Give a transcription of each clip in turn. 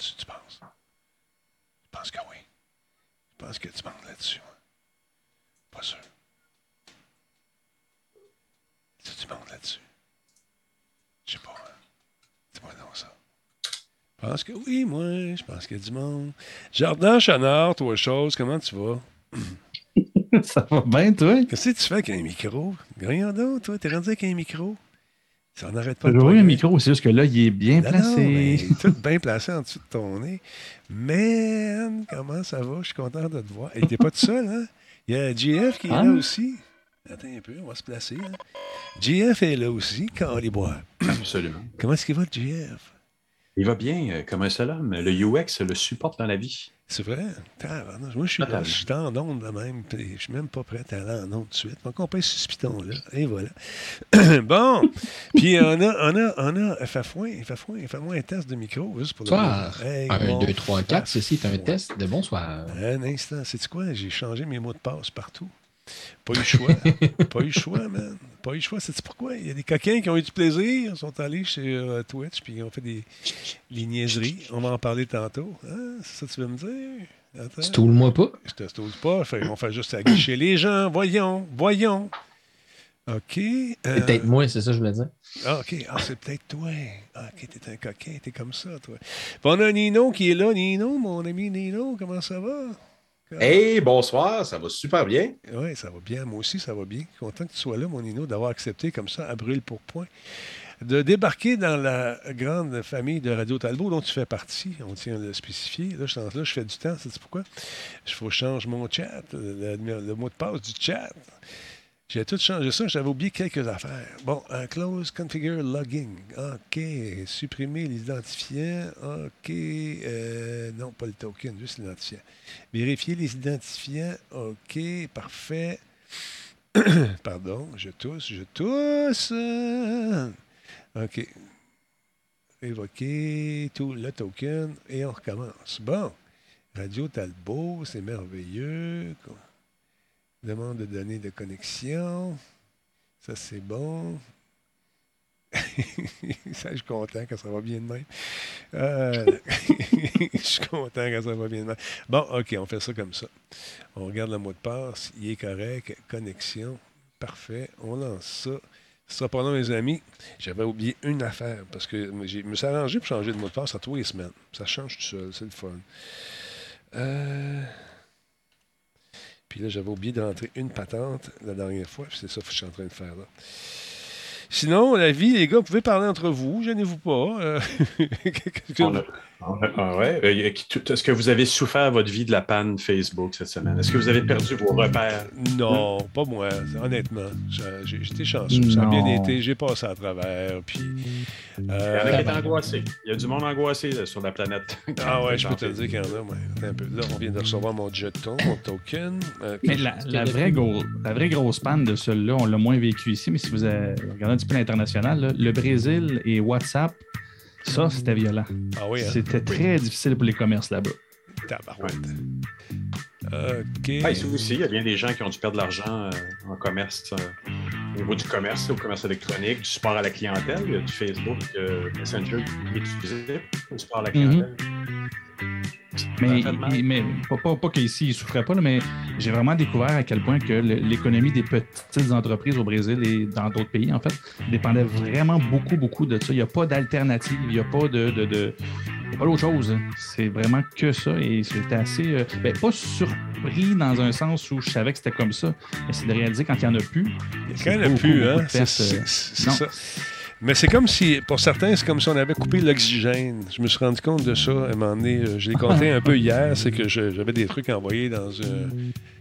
là-dessus, tu penses? Je pense que oui? Je pense que tu penses là-dessus. Pas sûr. Tu, tu là-dessus? Je sais pas. Hein. Dis-moi donc ça. Je pense que oui, moi. Je pense qu'il y a du monde. Jardin Chanard, toi, chose, comment tu vas? ça va bien, toi? Qu'est-ce que tu fais avec un micro? Rien d'autre, toi. T'es rendu avec un micro? Ça n'arrête pas un micro, c'est juste que là, il est bien placé. Non, tout bien placé en dessous de ton nez. Man, comment ça va? Je suis content de te voir. Et t'es pas tout seul, hein? Il y a GF qui est là aussi. Attends un peu, on va se placer. Hein? GF est là aussi, quand on les boit. Absolument. Comment est-ce qu'il va, GF? Il va bien, euh, comme un seul homme. Le UX le supporte dans la vie. C'est vrai? Moi, je suis, là, je suis en onde là même. Je suis même pas prêt à aller en onde tout de suite. Donc, on pèse ce piton-là. Et voilà. bon. Puis, on a, on a, on a Fafouin. Fafouin, fais-moi un test de micro, juste pour Bonsoir. Hey, 1, 2, 3, 4. Ceci est un test de bonsoir. Un instant. C'est quoi? J'ai changé mes mots de passe partout. Pas eu le choix. pas eu le choix, man. Pas eu le choix. C'est pourquoi? Il y a des coquins qui ont eu du plaisir. Ils sont allés chez euh, Twitch puis ils ont fait des, des, niaiseries. On va en parler tantôt. Hein? C'est ça que tu veux me dire? Stoule-moi pas? Je te stoule pas. Fait, on fait juste aguicher les gens. Voyons, voyons. OK. Euh... C'est peut-être moi, c'est ça que je voulais dire. Ah, OK. Ah, c'est peut-être toi. Ah, OK, t'es un coquin. T'es comme ça, toi. Puis on a Nino qui est là. Nino, mon ami Nino, comment ça va? Hey, bonsoir, ça va super bien. Oui, ça va bien. Moi aussi, ça va bien. Content que tu sois là, mon Nino, d'avoir accepté comme ça, à brûle pour point, de débarquer dans la grande famille de Radio Talbot dont tu fais partie. On tient à le spécifier. Là, je, là, je fais du temps. C'est pourquoi? Il faut que je change mon chat, le, le mot de passe du chat. J'ai tout changé ça. J'avais oublié quelques affaires. Bon, close configure logging. OK. Supprimer l'identifiant. OK. Euh, non, pas le token, juste l'identifiant. Vérifier les identifiants. OK. Parfait. Pardon, je tousse, je tousse. OK. Évoquer tout le token et on recommence. Bon. Radio Talbot, c'est merveilleux. Demande de données de connexion. Ça, c'est bon. ça, je suis content quand ça va bien de. Euh, je suis content quand ça va bien de. Bon, OK, on fait ça comme ça. On regarde le mot de passe. Il est correct. Connexion. Parfait. On lance ça. Ce sera long, mes amis. J'avais oublié une affaire parce que je me suis arrangé pour changer de mot de passe à tous les semaines. Ça change tout seul. C'est le fun. Euh. Là, j'avais oublié d'entrer une patente la dernière fois. C'est ça que je suis en train de faire là. Sinon, la vie, les gars, vous pouvez parler entre vous, gênez-vous pas. Euh... Ah ouais. Euh, est-ce que vous avez souffert votre vie de la panne Facebook cette semaine? Est-ce que vous avez perdu vos repères? Non, pas moi, honnêtement. J'ai été chanceux. Ça a bien été. J'ai passé à travers. Puis, euh... Il y en a qui est angoissé. Il y a du monde angoissé là, sur la planète. ah ouais, je peux te le dire qu'il y en a. Ouais. Un peu. Là, on vient de recevoir mon jeton, mon token. Euh, mais la, la, vraie gros, la, vraie grosse panne de celui-là, on l'a moins vécu ici, mais si vous regardez un petit peu l'international, le Brésil et WhatsApp ça, c'était violent. Ah oui, hein? C'était très difficile pour les commerces là-bas. Tabarouette. OK. Ah, ici aussi, il y a bien des gens qui ont dû perdre de l'argent euh, en commerce, au niveau du commerce, au commerce électronique, du support à la clientèle. Il y a du Facebook, euh, Messenger qui est utilisé pour le support à la clientèle. Mais, mais, pas, pas, qu'ici, ils ne souffraient pas, mais j'ai vraiment découvert à quel point que l'économie des petites entreprises au Brésil et dans d'autres pays, en fait, dépendait vraiment beaucoup, beaucoup de ça. Il n'y a pas d'alternative, il n'y a pas de. de, de pas d'autre chose. C'est vraiment que ça. Et j'étais assez. Euh, ben, pas surpris dans un sens où je savais que c'était comme ça, mais c'est de réaliser quand il n'y en a plus. Quand il n'y en a plus, hein? C'est ça. Mais c'est comme si, pour certains, c'est comme si on avait coupé l'oxygène. Je me suis rendu compte de ça à un moment donné. Euh, je l'ai compté un peu hier, c'est que j'avais des trucs envoyés dans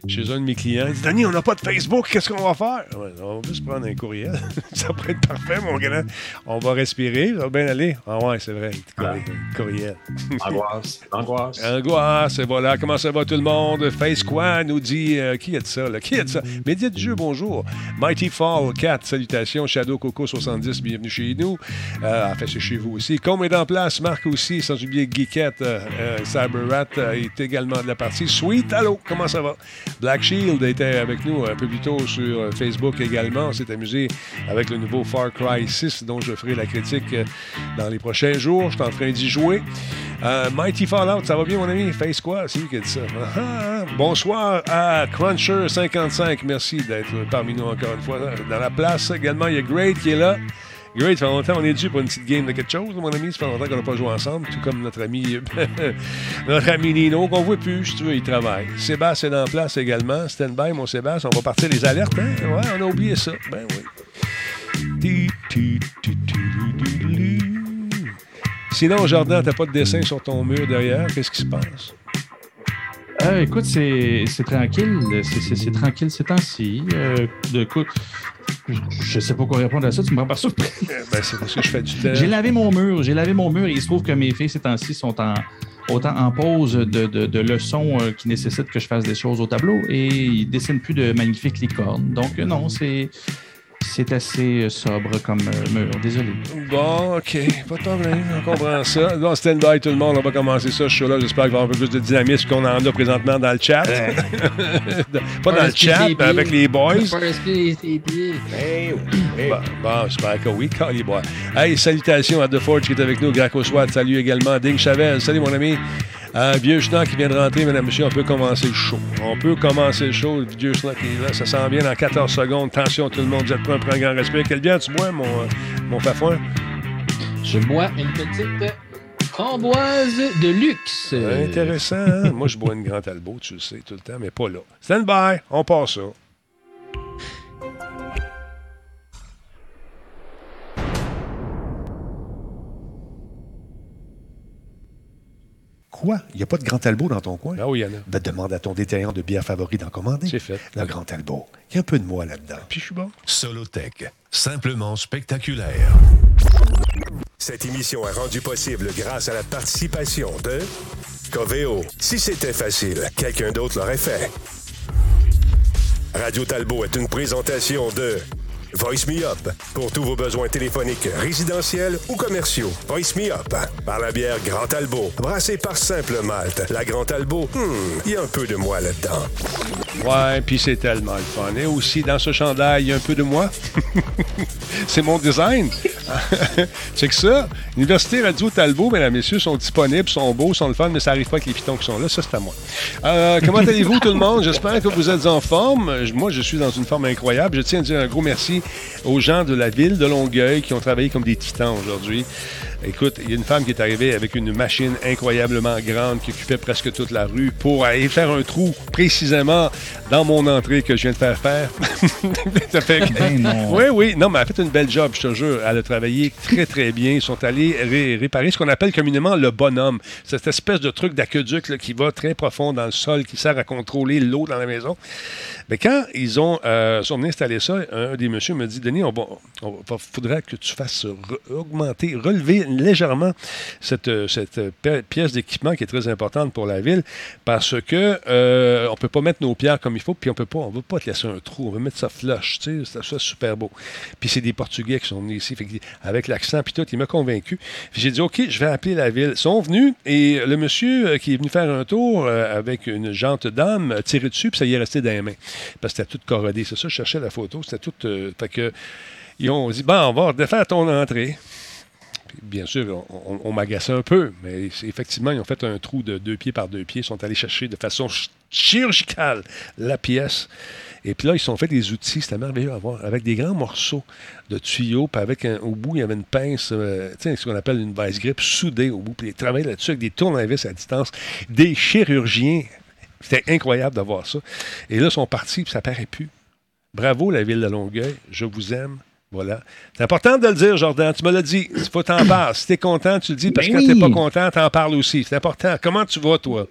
chez un de mes clients. Il dit Danny, on n'a pas de Facebook, qu'est-ce qu'on va faire? On va juste prendre un courriel. ça pourrait être parfait, mon gars. On va respirer, ça va bien aller. Ah ouais, c'est vrai, courriel. Angoisse. Angoisse. Angoisse, et voilà. Comment ça va tout le monde? Face quoi nous dit euh, Qui a dit ça là? Qui a dit ça? Média du jeu, bonjour. Mighty Fall 4, salutations. Shadow Coco 70, bienvenue chez nous. Euh, enfin, c'est chez vous aussi. Comme est en place, Marc aussi, sans oublier Geekette, euh, euh Cyberrat est également de la partie. Sweet, allô, comment ça va? Black Shield était avec nous un peu plus tôt sur Facebook également. On s'est amusé avec le nouveau Far Cry 6, dont je ferai la critique dans les prochains jours. Je suis en train d'y jouer. Mighty Fallout, ça va bien, mon ami? Face quoi? C'est lui qui a dit ça. Ah, ah. bonsoir à Cruncher55. Merci d'être parmi nous encore une fois dans la place. Également, il y a Great qui est là. Great, ça fait longtemps on est dû pour une petite game de quelque chose, mon ami. Ça fait longtemps qu'on n'a pas joué ensemble, tout comme notre ami, notre ami Nino, qu'on ne voit plus, si tu veux, il travaille. Sébastien est en place également. Stand by, mon Sébastien. On va partir les alertes, hein? Ouais, on a oublié ça. Ben oui. Sinon, Jordan, t'as pas de dessin sur ton mur derrière. Qu'est-ce qui se passe? Euh, écoute, c'est tranquille. C'est tranquille ces temps-ci. Euh, écoute, je sais pas quoi répondre à ça. Tu me prends par surprise. ben, c'est parce que je fais du temps. J'ai lavé mon mur. J'ai lavé mon mur et il se trouve que mes filles ces temps-ci sont en, autant en pause de, de, leçons euh, qui nécessitent que je fasse des choses au tableau et ils dessinent plus de magnifiques licornes. Donc, non, c'est c'est assez euh, sobre comme euh, mur. Désolé. Bon, OK. Pas de problème. On comprend ça. Bon, stand by tout le monde. On va commencer ça. Je suis là. J'espère qu'il va y avoir un peu plus de dynamisme qu'on en a présentement dans le chat. pas dans le chat, mais avec les boys. Hey, hey. Bon, j'espère que oui. les boys. Hey, salutations à The Forge qui est avec nous. Graco Swat. Salut également. Ding Chavez. Salut, mon ami. Un vieux schnock qui vient de rentrer, mesdames et messieurs, on peut commencer le show. On peut commencer le show. Le vieux schnock est là. Ça s'en vient dans 14 secondes. Attention, tout le monde, vous êtes prêts, un grand respect. Quel bien tu bois, mon, euh, mon fafouin? Je bois une petite framboise de luxe. Intéressant. Hein? Moi, je bois une grande Talbot, tu le sais, tout le temps, mais pas là. Stand by, on passe ça. Quoi? Il n'y a pas de Grand Talbot dans ton coin? Ah oui, il y en a. Ben, demande à ton détaillant de bière favori d'en commander. C'est fait. Le Grand Talbot. Il y a un peu de moi là-dedans. Puis je suis bon. Solotech. Simplement spectaculaire. Cette émission est rendue possible grâce à la participation de Coveo. Si c'était facile, quelqu'un d'autre l'aurait fait. Radio Talbot est une présentation de Voice Me Up. Pour tous vos besoins téléphoniques, résidentiels ou commerciaux. Voice Me Up. Par la bière Grand Albo. Brassée par Simple Malte. La Grand Albo, hmm, il y a un peu de moi là-dedans. Ouais, puis c'est tellement le fun. Et aussi, dans ce chandail, il y a un peu de moi. c'est mon design. c'est que ça. Université Radio Talbot, mesdames, messieurs, sont disponibles, sont beaux, sont le fun, mais ça n'arrive pas avec les pitons qui sont là. Ça, c'est à moi. Euh, comment allez-vous, tout le monde? J'espère que vous êtes en forme. Moi, je suis dans une forme incroyable. Je tiens à dire un gros merci aux gens de la ville de Longueuil qui ont travaillé comme des titans aujourd'hui. Écoute, il y a une femme qui est arrivée avec une machine incroyablement grande qui occupait presque toute la rue pour aller faire un trou précisément dans mon entrée que je viens de faire faire. ça fait ben Oui, oui. Non, mais elle a fait une belle job, je te jure. Elle a travaillé très, très bien. Ils sont allés réparer ce qu'on appelle communément le bonhomme. Cette espèce de truc d'aqueduc qui va très profond dans le sol, qui sert à contrôler l'eau dans la maison. Mais quand ils ont, euh, sont venus installer ça, un des messieurs me dit Denis, il faudrait que tu fasses augmenter, relever légèrement cette, cette pièce d'équipement qui est très importante pour la ville parce que euh, on peut pas mettre nos pierres comme il faut, puis on peut pas, on veut pas te laisser un trou, on veut mettre ça flush, tu sais, ça super beau. Puis c'est des Portugais qui sont venus ici, avec l'accent puis tout, il m'a convaincu. J'ai dit OK, je vais appeler la ville. Ils sont venus et le monsieur euh, qui est venu faire un tour avec une jante d'âme a tiré dessus, puis ça y est resté dans les mains parce que c'était tout corrodé. C'est ça, je cherchais la photo. C'était tout. Euh, fait que, ils ont dit Bon, on va refaire ton entrée. Bien sûr, on, on, un peu, mais effectivement, ils ont fait un trou de deux pieds par deux pieds. Ils sont allés chercher de façon chirurgicale la pièce. Et puis là, ils sont fait des outils, c'était merveilleux à voir, avec des grands morceaux de tuyaux, puis avec un, au bout, il y avait une pince, euh, ce qu'on appelle une vice grip soudée au bout. Puis ils travaillaient là-dessus avec des tournevis à distance. Des chirurgiens c'était incroyable d'avoir ça. Et là, ils sont partis, puis ça paraît plus. Bravo, la ville de Longueuil. Je vous aime. Voilà. C'est important de le dire, Jordan. Tu me l'as dit. Il faut t'en parler. Si t'es content, tu le dis. Parce que ben quand t'es pas content, t'en parles aussi. C'est important. Comment tu vas, toi?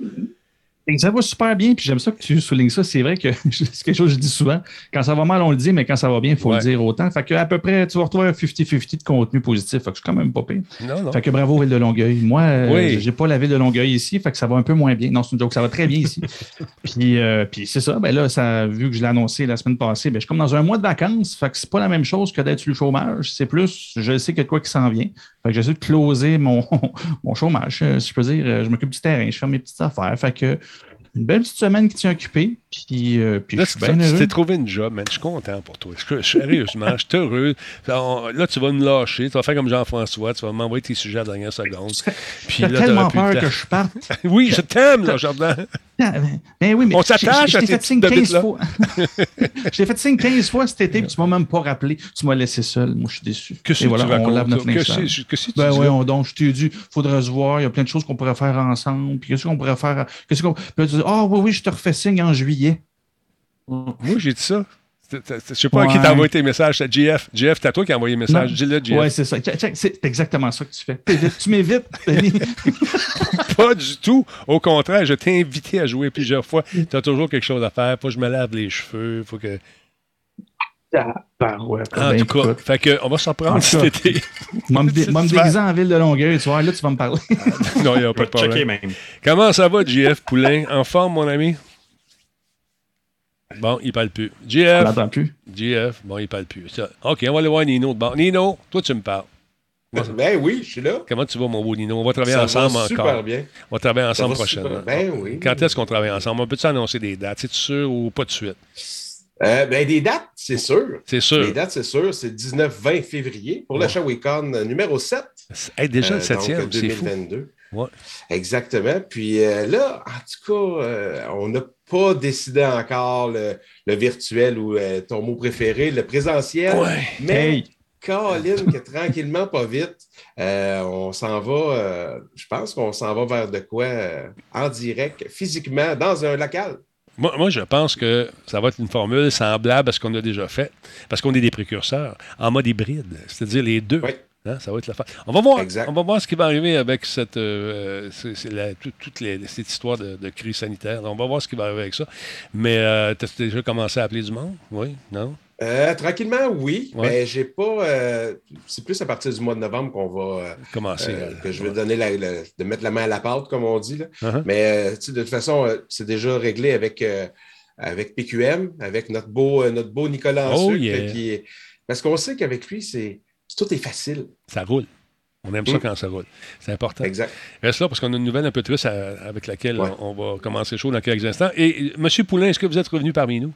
Ça va super bien, puis j'aime ça que tu soulignes ça. C'est vrai que c'est quelque chose que je dis souvent. Quand ça va mal, on le dit, mais quand ça va bien, il faut le dire autant. Fait que à peu près, tu vas retrouver un 50-50 de contenu positif. Fait que je suis quand même pas pire. Non, non. Fait que bravo, Ville de Longueuil. Moi, euh, Oui. j'ai pas la Ville de Longueuil ici, fait que ça va un peu moins bien. Non, c'est une joke, ça va très bien ici. puis euh, puis c'est ça, ben là, ça, vu que je l'ai annoncé la semaine passée, ben, je suis comme dans un mois de vacances. Fait que c'est pas la même chose que d'être sur le chômage. C'est plus, je sais de quoi qui s'en vient. Fait que j'essaie de closer mon, mon chômage, euh, si je peux dire. Euh, Je m'occupe du terrain, je fais mes petites affaires. Fait que une belle petite semaine qui tient occupée. Puis, euh, puis Là, je suis tu t'es trouvé une job, man. Je suis content pour toi. Je- Sérieusement, je suis heureux. Là, tu vas me lâcher. Tu vas faire comme Jean-François. Tu vas m'envoyer tes sujets à la dernière seconde. Puis là, tellement peur que je parte. Oui, je t'aime, là, Jardin. Ah, Ben oui, mais On s'attache à t'ai tes fait signe petites 15 bébites-là. fois. je t'ai fait signe 15 fois cet été, puis tu m'as même pas rappelé. Tu m'as laissé seul. Moi, je suis déçu. Que c'est voilà, tu on lave notre Que que tu Ben oui, on, donc, je t'ai dit, faudrait se voir, il y a plein de choses qu'on pourrait faire ensemble. Puis qu'est-ce qu'on pourrait faire? Qu'est-ce qu'on. Puis là, tu dis, ah oui, oui, je te refais signe en juillet. Moi, j'ai dit ça. Je sais pas à qui t'as envoyé tes messages. C'est JF. JF, c'est à toi qui as envoyé le message. Dis-le, JF. Ouais, c'est ça. C'est exactement ça que tu fais. Tu m'évites. Pas du tout. Au contraire, je t'ai invité à jouer plusieurs fois. Tu as toujours quelque chose à faire. Faut que je me lave les cheveux. Faut que... Ben ouais, En ben, tout cas, écoute. fait que, on va s'en En prendre cet cas. été. Moi, me déguiser en ville de Longueuil, tu vois, là, tu vas me parler. non, il n'y a pas de problème. même. Comment ça va, JF Poulain? En forme, mon ami? Bon, il parle plus. On JF, l'entend plus? JF, bon, il parle plus. Ça. OK, on va aller voir Nino de bord. Nino, toi, tu me parles. Ben oui, je suis là. Comment tu vas, mon beau Nino? On va travailler Ça ensemble va super encore. bien. On va travailler Ça ensemble super- prochainement. Ben oui. Quand est-ce qu'on travaille ensemble? On peut-tu annoncer des dates? C'est sûr ou pas de suite? Euh, ben, des dates, c'est sûr. C'est sûr. Les dates, c'est sûr. C'est le 19-20 février pour Ouais. le Shawicon euh, numéro 7. Hey, déjà le euh, septième, donc, c'est fou. 2022. Ouais. Exactement. Puis euh, là, en tout cas, euh, on n'a pas décidé encore le, le virtuel ou euh, ton mot préféré, le présentiel. Ouais. Mais Hey. Colin, que tranquillement, pas vite, euh, on s'en va, euh, je pense qu'on s'en va vers de quoi euh, en direct, physiquement, dans un local. Moi, moi, je pense que ça va être une formule semblable à ce qu'on a déjà fait, parce qu'on est des précurseurs, en mode hybride, c'est-à-dire les deux. Oui. Hein, ça va être la fin. On va voir. Exact. On va voir ce qui va arriver avec cette, euh, la- tout- toute les- cette histoire de, de crise sanitaire. On va voir ce qui va arriver avec ça. Mais euh, tu as déjà commencé à appeler du monde? Oui? Non? Euh, tranquillement, oui, Ouais. mais j'ai pas. euh, c'est plus à partir du mois de novembre qu'on va. euh, Commencer. que je vais donner la, la- de mettre la main à la pâte, comme on dit. là. Mais euh, tu sais, de toute façon, c'est déjà réglé avec, avec PQM, avec notre beau, notre beau Nicolas Oh, yeah. qui Parce qu'on sait qu'avec lui, c'est tout est facile. Ça roule. On aime ça Mm. quand ça roule. C'est important. Exact. Reste là parce qu'on a une nouvelle un peu triste à- avec laquelle Ouais. on, on va commencer chaud dans quelques instants. Et euh, M. Poulain, est-ce que vous êtes revenu parmi nous?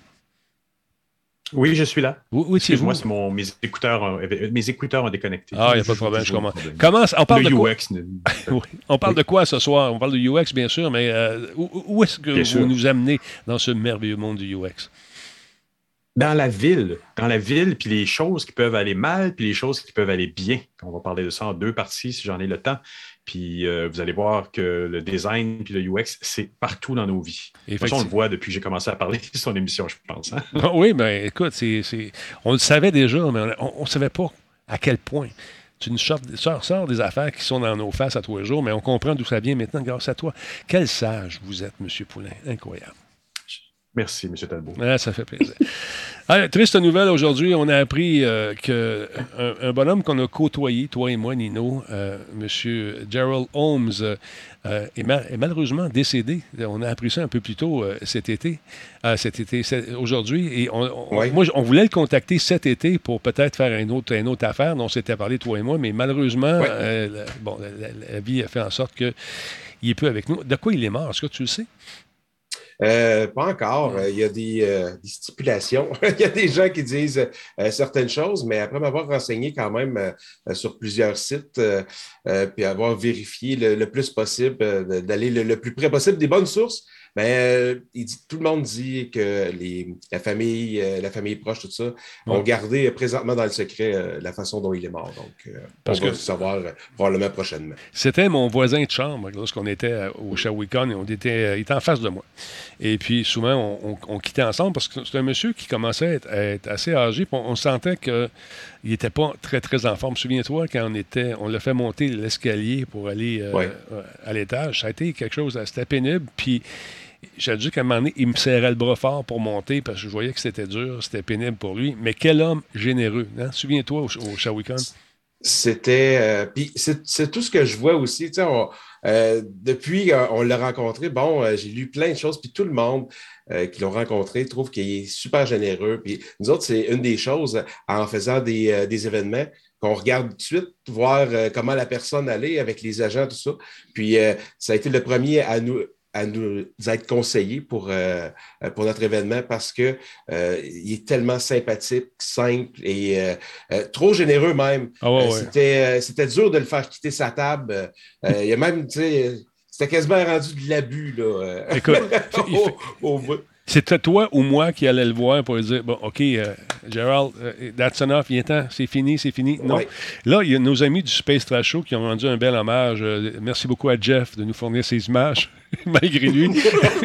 Oui, je suis là. Où, où étiez-vous? Excuse-moi, c'est mon, mes, écouteurs, ont- euh, mes écouteurs ont déconnecté. Ah, il n'y a pas de problème, je problème. Comment, on parle Le de quoi? UX. Oui. On parle de quoi ce soir? On parle de UX, bien sûr, mais euh, où, où est-ce que Bien vous sûr. nous amenez dans ce merveilleux monde du UX? Dans la ville, dans la ville, puis les choses qui peuvent aller mal, puis les choses qui peuvent aller bien. On va parler de ça en deux parties si j'en ai le temps. Puis euh, vous allez voir que le design puis le UX, c'est partout dans nos vies. De toute façon, on le voit depuis que j'ai commencé à parler de son émission, je pense. hein. Ah oui, mais écoute, c'est, c'est- on le savait déjà, mais on ne savait pas à quel point. Tu nous sors des affaires qui sont dans nos faces à tous les jours, mais on comprend d'où ça vient maintenant grâce à toi. Quel sage vous êtes, M. Poulain. Incroyable. Merci, M. Talbot. Ah, ça fait plaisir. Ah, triste nouvelle aujourd'hui, on a appris euh, que un, un bonhomme qu'on a côtoyé, toi et moi, Nino, euh, M. Gerald Holmes, euh, euh, est, mal- est malheureusement décédé. On a appris ça un peu plus tôt cet été, cet été, aujourd'hui. Et on, on- Oui. moi, on voulait le contacter cet été pour peut-être faire une autre, une autre affaire dont on s'était parlé, toi et moi, mais malheureusement, Oui. la, bon, la vie a fait en sorte qu'il n'est plus avec nous. De quoi il est mort? Est-ce que tu le sais? Euh, pas encore. Euh, Il y a des, euh, des stipulations. Il y a des gens qui disent euh, certaines choses, mais après m'avoir renseigné quand même euh, euh, sur plusieurs sites, euh, euh, puis avoir vérifié le, le plus possible, euh, d'aller le, le plus près possible des bonnes sources, ben, euh, il dit, tout le monde dit que les, la famille, euh, la famille proche, tout ça, ont Ouais. gardé euh, présentement dans le secret la façon dont il est mort. Donc, Parce on va que- le savoir probablement prochainement. C'était mon voisin de chambre lorsqu'on était au Shawicon et on était, il était en face de moi. Et puis souvent, on, on- on quittait ensemble parce que c'est un monsieur qui commençait à être, à être assez âgé. on, on sentait qu'il n'était pas très, très en forme. Souviens-toi, quand on était, on l'a fait monter l'escalier pour aller euh, Ouais. à l'étage, ça a été quelque chose, c'était pénible. Puis j'ai dit qu'à un moment donné, il me serrait le bras fort pour monter parce que je voyais que c'était dur, c'était pénible pour lui. Mais quel homme généreux. Hein? Souviens-toi au, au. C'était. Euh, puis c'est tout ce que je vois aussi. Euh, depuis euh, on l'a rencontré, bon, j'ai lu plein de choses, puis tout le monde qui l'ont rencontré trouve qu'il est super généreux. Puis nous autres, c'est une des choses en faisant des, des événements qu'on regarde tout de suite, voir comment la personne allait avec les agents, tout ça. Puis ça a été le premier à nous à nous être conseillé pour, euh, pour notre événement parce qu'il euh, est tellement sympathique, simple et euh, trop généreux même. Ah c'était, c'était dur de le faire quitter sa table. il y a même, tu sais, c'était quasiment rendu de l'abus. Là, Écoute, C'était toi ou moi qui allait le voir pour lui dire Bon, OK, Gerald, that's enough, il est temps, c'est fini, c'est fini. Non. Là, il y a nos amis du Space Trash Show qui ont rendu un bel hommage. merci beaucoup à Jeff de nous fournir ces images. malgré lui.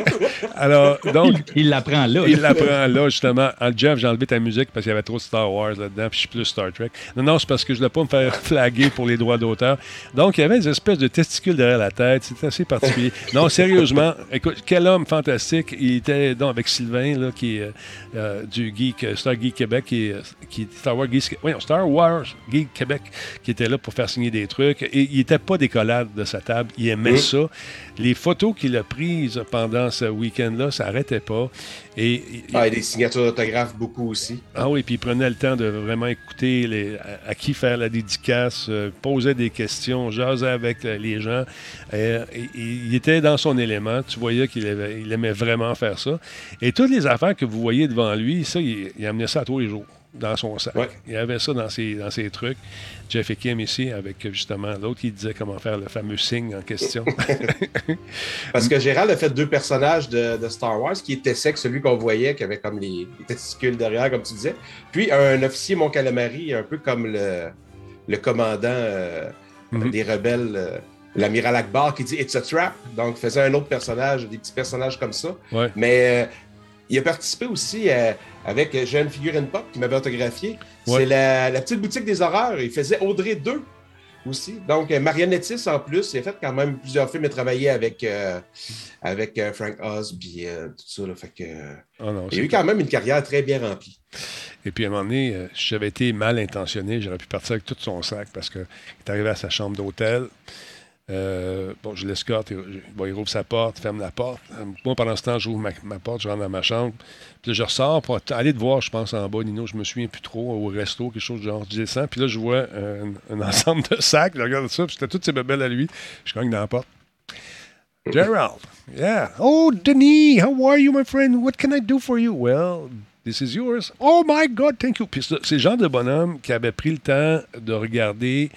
Alors, donc. Il l'apprend là. Il l'apprend là, justement. En Jeff, j'ai enlevé ta musique parce qu'il y avait trop de Star Wars là-dedans, puis je suis plus Star Trek. Non, non, c'est parce que je ne voulais pas me faire flaguer pour les droits d'auteur. Donc, il y avait des espèces de testicules derrière la tête. C'était assez particulier. non, sérieusement, écoute, quel homme fantastique. Il était donc avec Sylvain, là, qui est euh, du Geek, euh, Star Geek Québec, qui Star Wars Geek, oui, Star Wars Geek Québec, qui était là pour faire signer des trucs. Et il n'était pas décollade de sa table. Il aimait ça. Les photos qu'il a prises pendant ce week-end-là, ça n'arrêtait pas. Et, ah, et des signatures d'autographes beaucoup aussi. Ah oui, puis il prenait le temps de vraiment écouter les, à, qui faire la dédicace, euh, posait des questions, jasait avec les gens. Euh, il était dans son élément. Tu voyais qu'il il aimait vraiment faire ça. Et toutes les affaires que vous voyez devant lui, ça, il, il amenait ça à tous les jours dans son sac. Il y avait ça dans ses, dans ses trucs. Jeff et Kim ici, avec justement l'autre qui disait comment faire le fameux signe en question. Parce que Gérald a fait deux personnages de, Star Wars, qui était sec, celui qu'on voyait, qui avait comme les, testicules derrière, comme tu disais. Puis un officier Mon Calamari, un peu comme le, le commandant euh, mm-hmm. des rebelles. Euh, l'amiral Akbar qui dit It's a trap. Donc, faisait un autre personnage, des petits personnages comme ça. Mais euh, il a participé aussi euh, avec Jeune Figurine Pop qui m'avait autographié. C'est la, petite boutique des horreurs. Il faisait Audrey 2 aussi. Donc, euh, marionnettiste en plus. Il a fait quand même plusieurs films et travaillé avec, euh, avec Frank Oz tout ça. Fait que, ah il a eu quand même une carrière très bien remplie. Et puis, à un moment donné, si j'avais été mal intentionné, j'aurais pu partir avec tout son sac parce qu'il est arrivé à sa chambre d'hôtel. Euh, bon, je l'escorte, il, il rouvre sa porte, ferme la porte. Moi, pendant ce temps, j'ouvre ma, porte, je rentre dans ma chambre. Puis là, je ressors pour aller te voir, je pense, en bas, Nino, je me souviens plus trop, au resto, quelque chose genre. Je descends, puis là, je vois un, ensemble de sacs, je regarde ça, puis c'était toutes ces bébelles à lui. Je cogne dans la porte. Gerald, yeah. Oh, Denis, how are you, my friend? What can I do for you? Well, this is yours. Oh my God, thank you. Puis c'est le genre de bonhomme qui avait pris le temps de regarder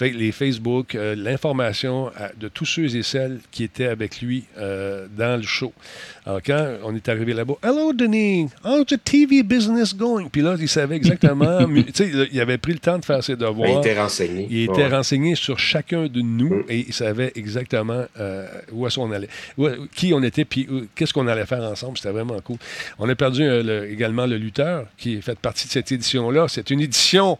les Facebook, euh, l'information de tous ceux et celles qui étaient avec lui euh, dans le show. Alors, quand on est arrivé là-bas, Hello, Denis, how's the TV business going? Puis là, il savait exactement, tu sais, il avait pris le temps de faire ses devoirs. Il était renseigné. Il était renseigné sur chacun de nous mm. et il savait exactement euh, où est-ce qu'on allait, qui on était, puis qu'est-ce qu'on allait faire ensemble. C'était vraiment cool. On a perdu également le lutteur qui fait partie de cette édition-là. C'est une édition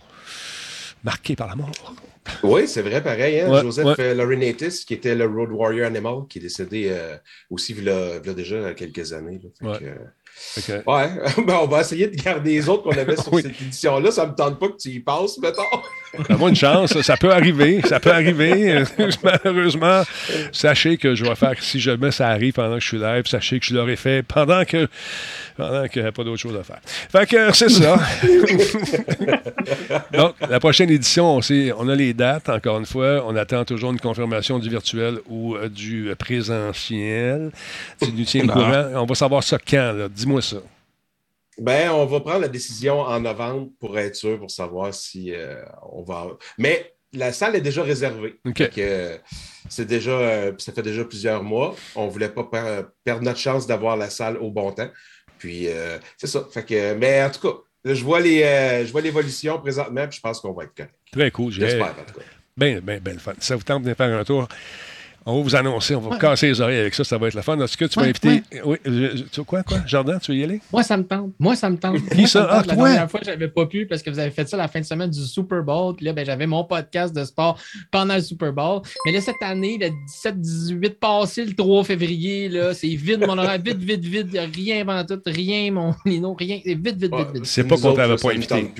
marquée par la mort. Oui, c'est vrai, pareil. Hein? Joseph ouais. Laurenatis, qui était le Road Warrior Animal, qui est décédé euh, aussi il y, a, déjà quelques années. ouais. Ben, on va essayer de garder les autres qu'on avait sur cette édition-là. Ça ne me tente pas que tu y passes, mettons. Moi, une chance, ça peut arriver. Ça peut arriver. Malheureusement, sachez que je vais faire, si jamais ça arrive pendant que je suis live, sachez que je l'aurais fait pendant que pendant qu'il n'y a pas d'autre chose à faire. Fait que c'est ça. Donc, la prochaine édition, on, sait, on a les dates, encore une fois. On attend toujours une confirmation du virtuel ou euh, du présentiel. Tu nous tiens courant. On va savoir ça quand, Dis-moi ça. Ben, on va prendre la décision en novembre pour être sûr, pour savoir si euh, on va. Mais la salle est déjà réservée. Euh, c'est déjà, ça fait déjà plusieurs mois. On ne voulait pas perdre notre chance d'avoir la salle au bon temps. Puis, euh, c'est ça. Fait que, mais en tout cas, je vois les, euh, je vois l'évolution présentement, puis je pense qu'on va être correct. Très cool. J'espère, en tout cas. Bien, bien, bien le fun. Ça vous tente de faire un tour? On va vous annoncer, on va vous casser les oreilles avec ça, ça va être la fin. Est-ce que tu vas Ouais, inviter. Oui, je- tu quoi, quoi? Jardin, tu veux y aller? Moi, ça me tente. Moi, ça me tente. Qui Moi, ça? me tente. Ah, la toi? dernière fois, j'avais pas pu parce que vous avez fait ça la fin de semaine du Super Bowl. Puis là, ben, j'avais mon podcast de sport pendant le Super Bowl. Mais là, cette année, le 17-18 passé, le 3 février, là, c'est vide, mon horaire. Vite, vite, vite. Il n'y a rien avant tout. Rien, mon Lino. Rien. C'est vite, vite, vite, vite. C'est pas qu'on t'avait pas invité.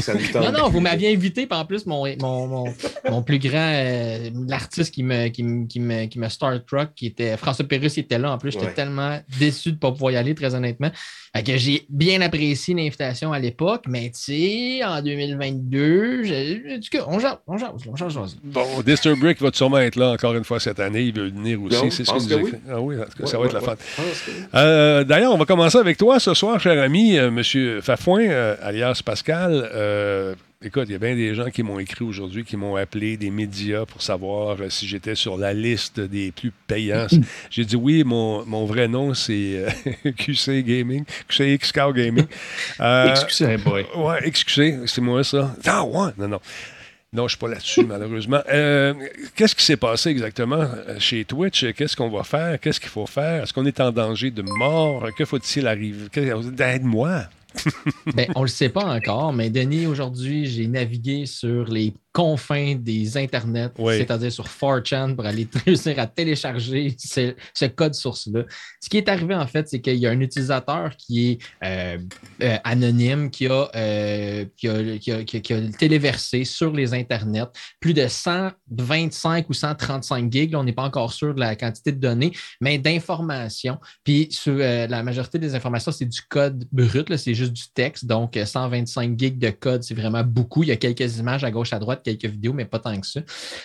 Ça Non, non, vous m'aviez invité, puis en plus, mon, mon, mon, mon plus grand, euh, l'artiste qui me, qui, me, qui, me, qui me Starstruck, qui était François Pérusse, il était là. En plus, j'étais Ouais. tellement déçu de ne pas pouvoir y aller, très honnêtement. Fait que j'ai bien apprécié l'invitation à l'époque, mais tu sais, en 2022, j'ai du coup, on jase, on jase, on jase. Bon, Disturbrick va sûrement être là encore une fois cette année. Il veut venir aussi. Non, c'est ce qu'il nous a que oui. Ah oui, en tout cas, ça Ouais, va être la oui. Euh, D'ailleurs, on va commencer avec toi ce soir, cher ami, euh, Monsieur Fafouin, euh, alias Pascal. Euh, écoute, il y a bien des gens qui m'ont écrit aujourd'hui, qui m'ont appelé des médias pour savoir euh, si j'étais sur la liste des plus payants. J'ai dit oui, mon, mon vrai nom, c'est euh, QC Gaming, QCX Cow Gaming. Euh, Excusez, boy. Ouais, excusez, c'est moi ça. Ah ouais, non, non. Non, je ne suis pas là-dessus, malheureusement. Euh, Qu'est-ce qui s'est passé exactement euh, chez Twitch? Qu'est-ce qu'on va faire? Qu'est-ce qu'il faut faire? Est-ce qu'on est en danger de mort? Que faut-il arriver? Aide-moi! Ben, on ne le sait pas encore, mais Denis, aujourd'hui, j'ai navigué sur les confins des internets, Oui. c'est-à-dire sur 4chan pour aller réussir à télécharger ce, ce code source-là. Ce qui est arrivé, en fait, c'est qu'il y a un utilisateur qui est euh, euh, anonyme, qui a, euh, qui, a, qui a- qui a- téléversé sur les internets plus de 125 ou 135 gigs, là, on n'est pas encore sûr de la quantité de données, mais d'informations. Puis sur, la majorité des informations, c'est du code brut, c'est juste du texte. Donc, euh, 125 gigs de code, c'est vraiment beaucoup. Il y a quelques images à gauche, à droite, quelques vidéos, mais pas tant que ça.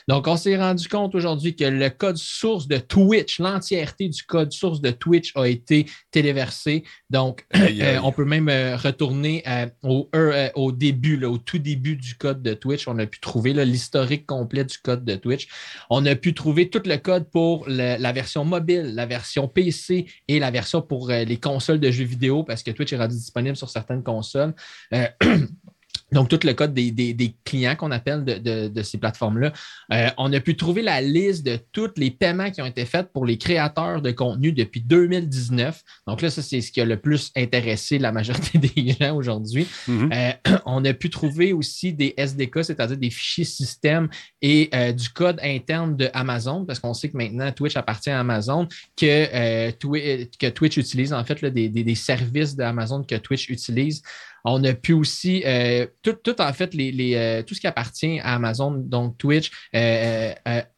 Donc, on s'est rendu compte aujourd'hui que le code source de Twitch, l'entièreté du code source de Twitch a été téléversé. Donc, Aïe, aïe. euh, on peut même euh, retourner euh, au, au début, là, au tout début du code de Twitch. On a pu trouver l'historique complet du code de Twitch. On a pu trouver tout le code pour le- la version mobile, la version PC et la version pour les consoles de jeux vidéo parce que Twitch est rendu disponible sur certaines consoles. Euh, Donc, tout le code des, des- des clients qu'on appelle de, de- de ces plateformes-là. Euh, on a pu trouver la liste de tous les paiements qui ont été faits pour les créateurs de contenu depuis 2019. Donc là, ça, c'est ce qui a le plus intéressé la majorité des gens aujourd'hui. Mhm. Euh, on a pu trouver aussi des SDK, c'est-à-dire des fichiers système et euh, du code interne de Amazon, parce qu'on sait que maintenant Twitch appartient à Amazon, que, euh, Twi- que Twitch utilise en fait là, des, des- des services d'Amazon que Twitch utilise. On a pu aussi, euh, tout, en fait, les, euh, tout ce qui appartient à Amazon, donc Twitch, euh,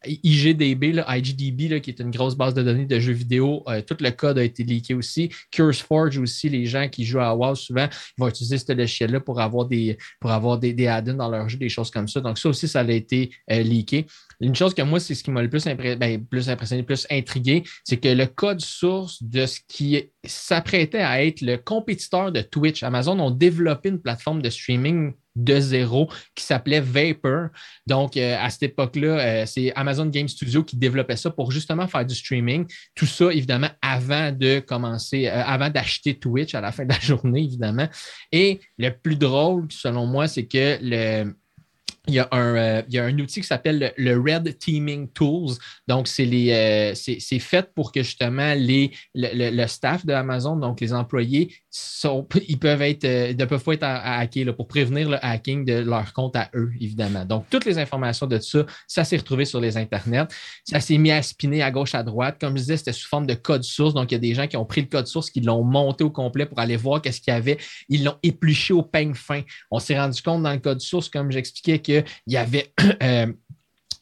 IGDB, là, IGDB, là, qui est une grosse base de données de jeux vidéo, tout le code a été leaké aussi. CurseForge aussi, les gens qui jouent à WoW souvent vont utiliser ce logiciel-là pour avoir des, pour avoir des, des add-ins dans leur jeu, des choses comme ça. Donc, ça aussi, ça a été leaké. Une chose que moi, c'est ce qui m'a le plus, impré- ben, plus impressionné, plus intrigué, c'est que le code source de ce qui s'apprêtait à être le compétiteur de Twitch, Amazon ont développé une plateforme de streaming de zéro qui s'appelait Vapor. Donc, euh, à cette époque-là, euh, c'est Amazon Game Studio qui développait ça pour justement faire du streaming. Tout ça, évidemment, avant de commencer, euh, avant d'acheter Twitch à la fin de la journée, évidemment. Et le plus drôle, selon moi, c'est que le, il y, a un, euh, il y a un outil qui s'appelle le, Red Teaming Tools. Donc, euh, c'est c'est fait pour que justement les, le, le- le staff de Amazon, donc les employés, ils peuvent être, euh, ne peuvent être hacker là, pour prévenir le hacking de leur compte à eux, évidemment. Donc, toutes les informations de ça, ça s'est retrouvé sur les internets. Ça s'est mis à spinner à gauche, à droite. Comme je disais, c'était sous forme de code source. Donc, il y a des gens qui ont pris le code source, qui l'ont monté au complet pour aller voir qu'est-ce qu'il y avait. Ils l'ont épluché au peigne fin. On s'est rendu compte dans le code source, comme j'expliquais, qu'il y avait. euh,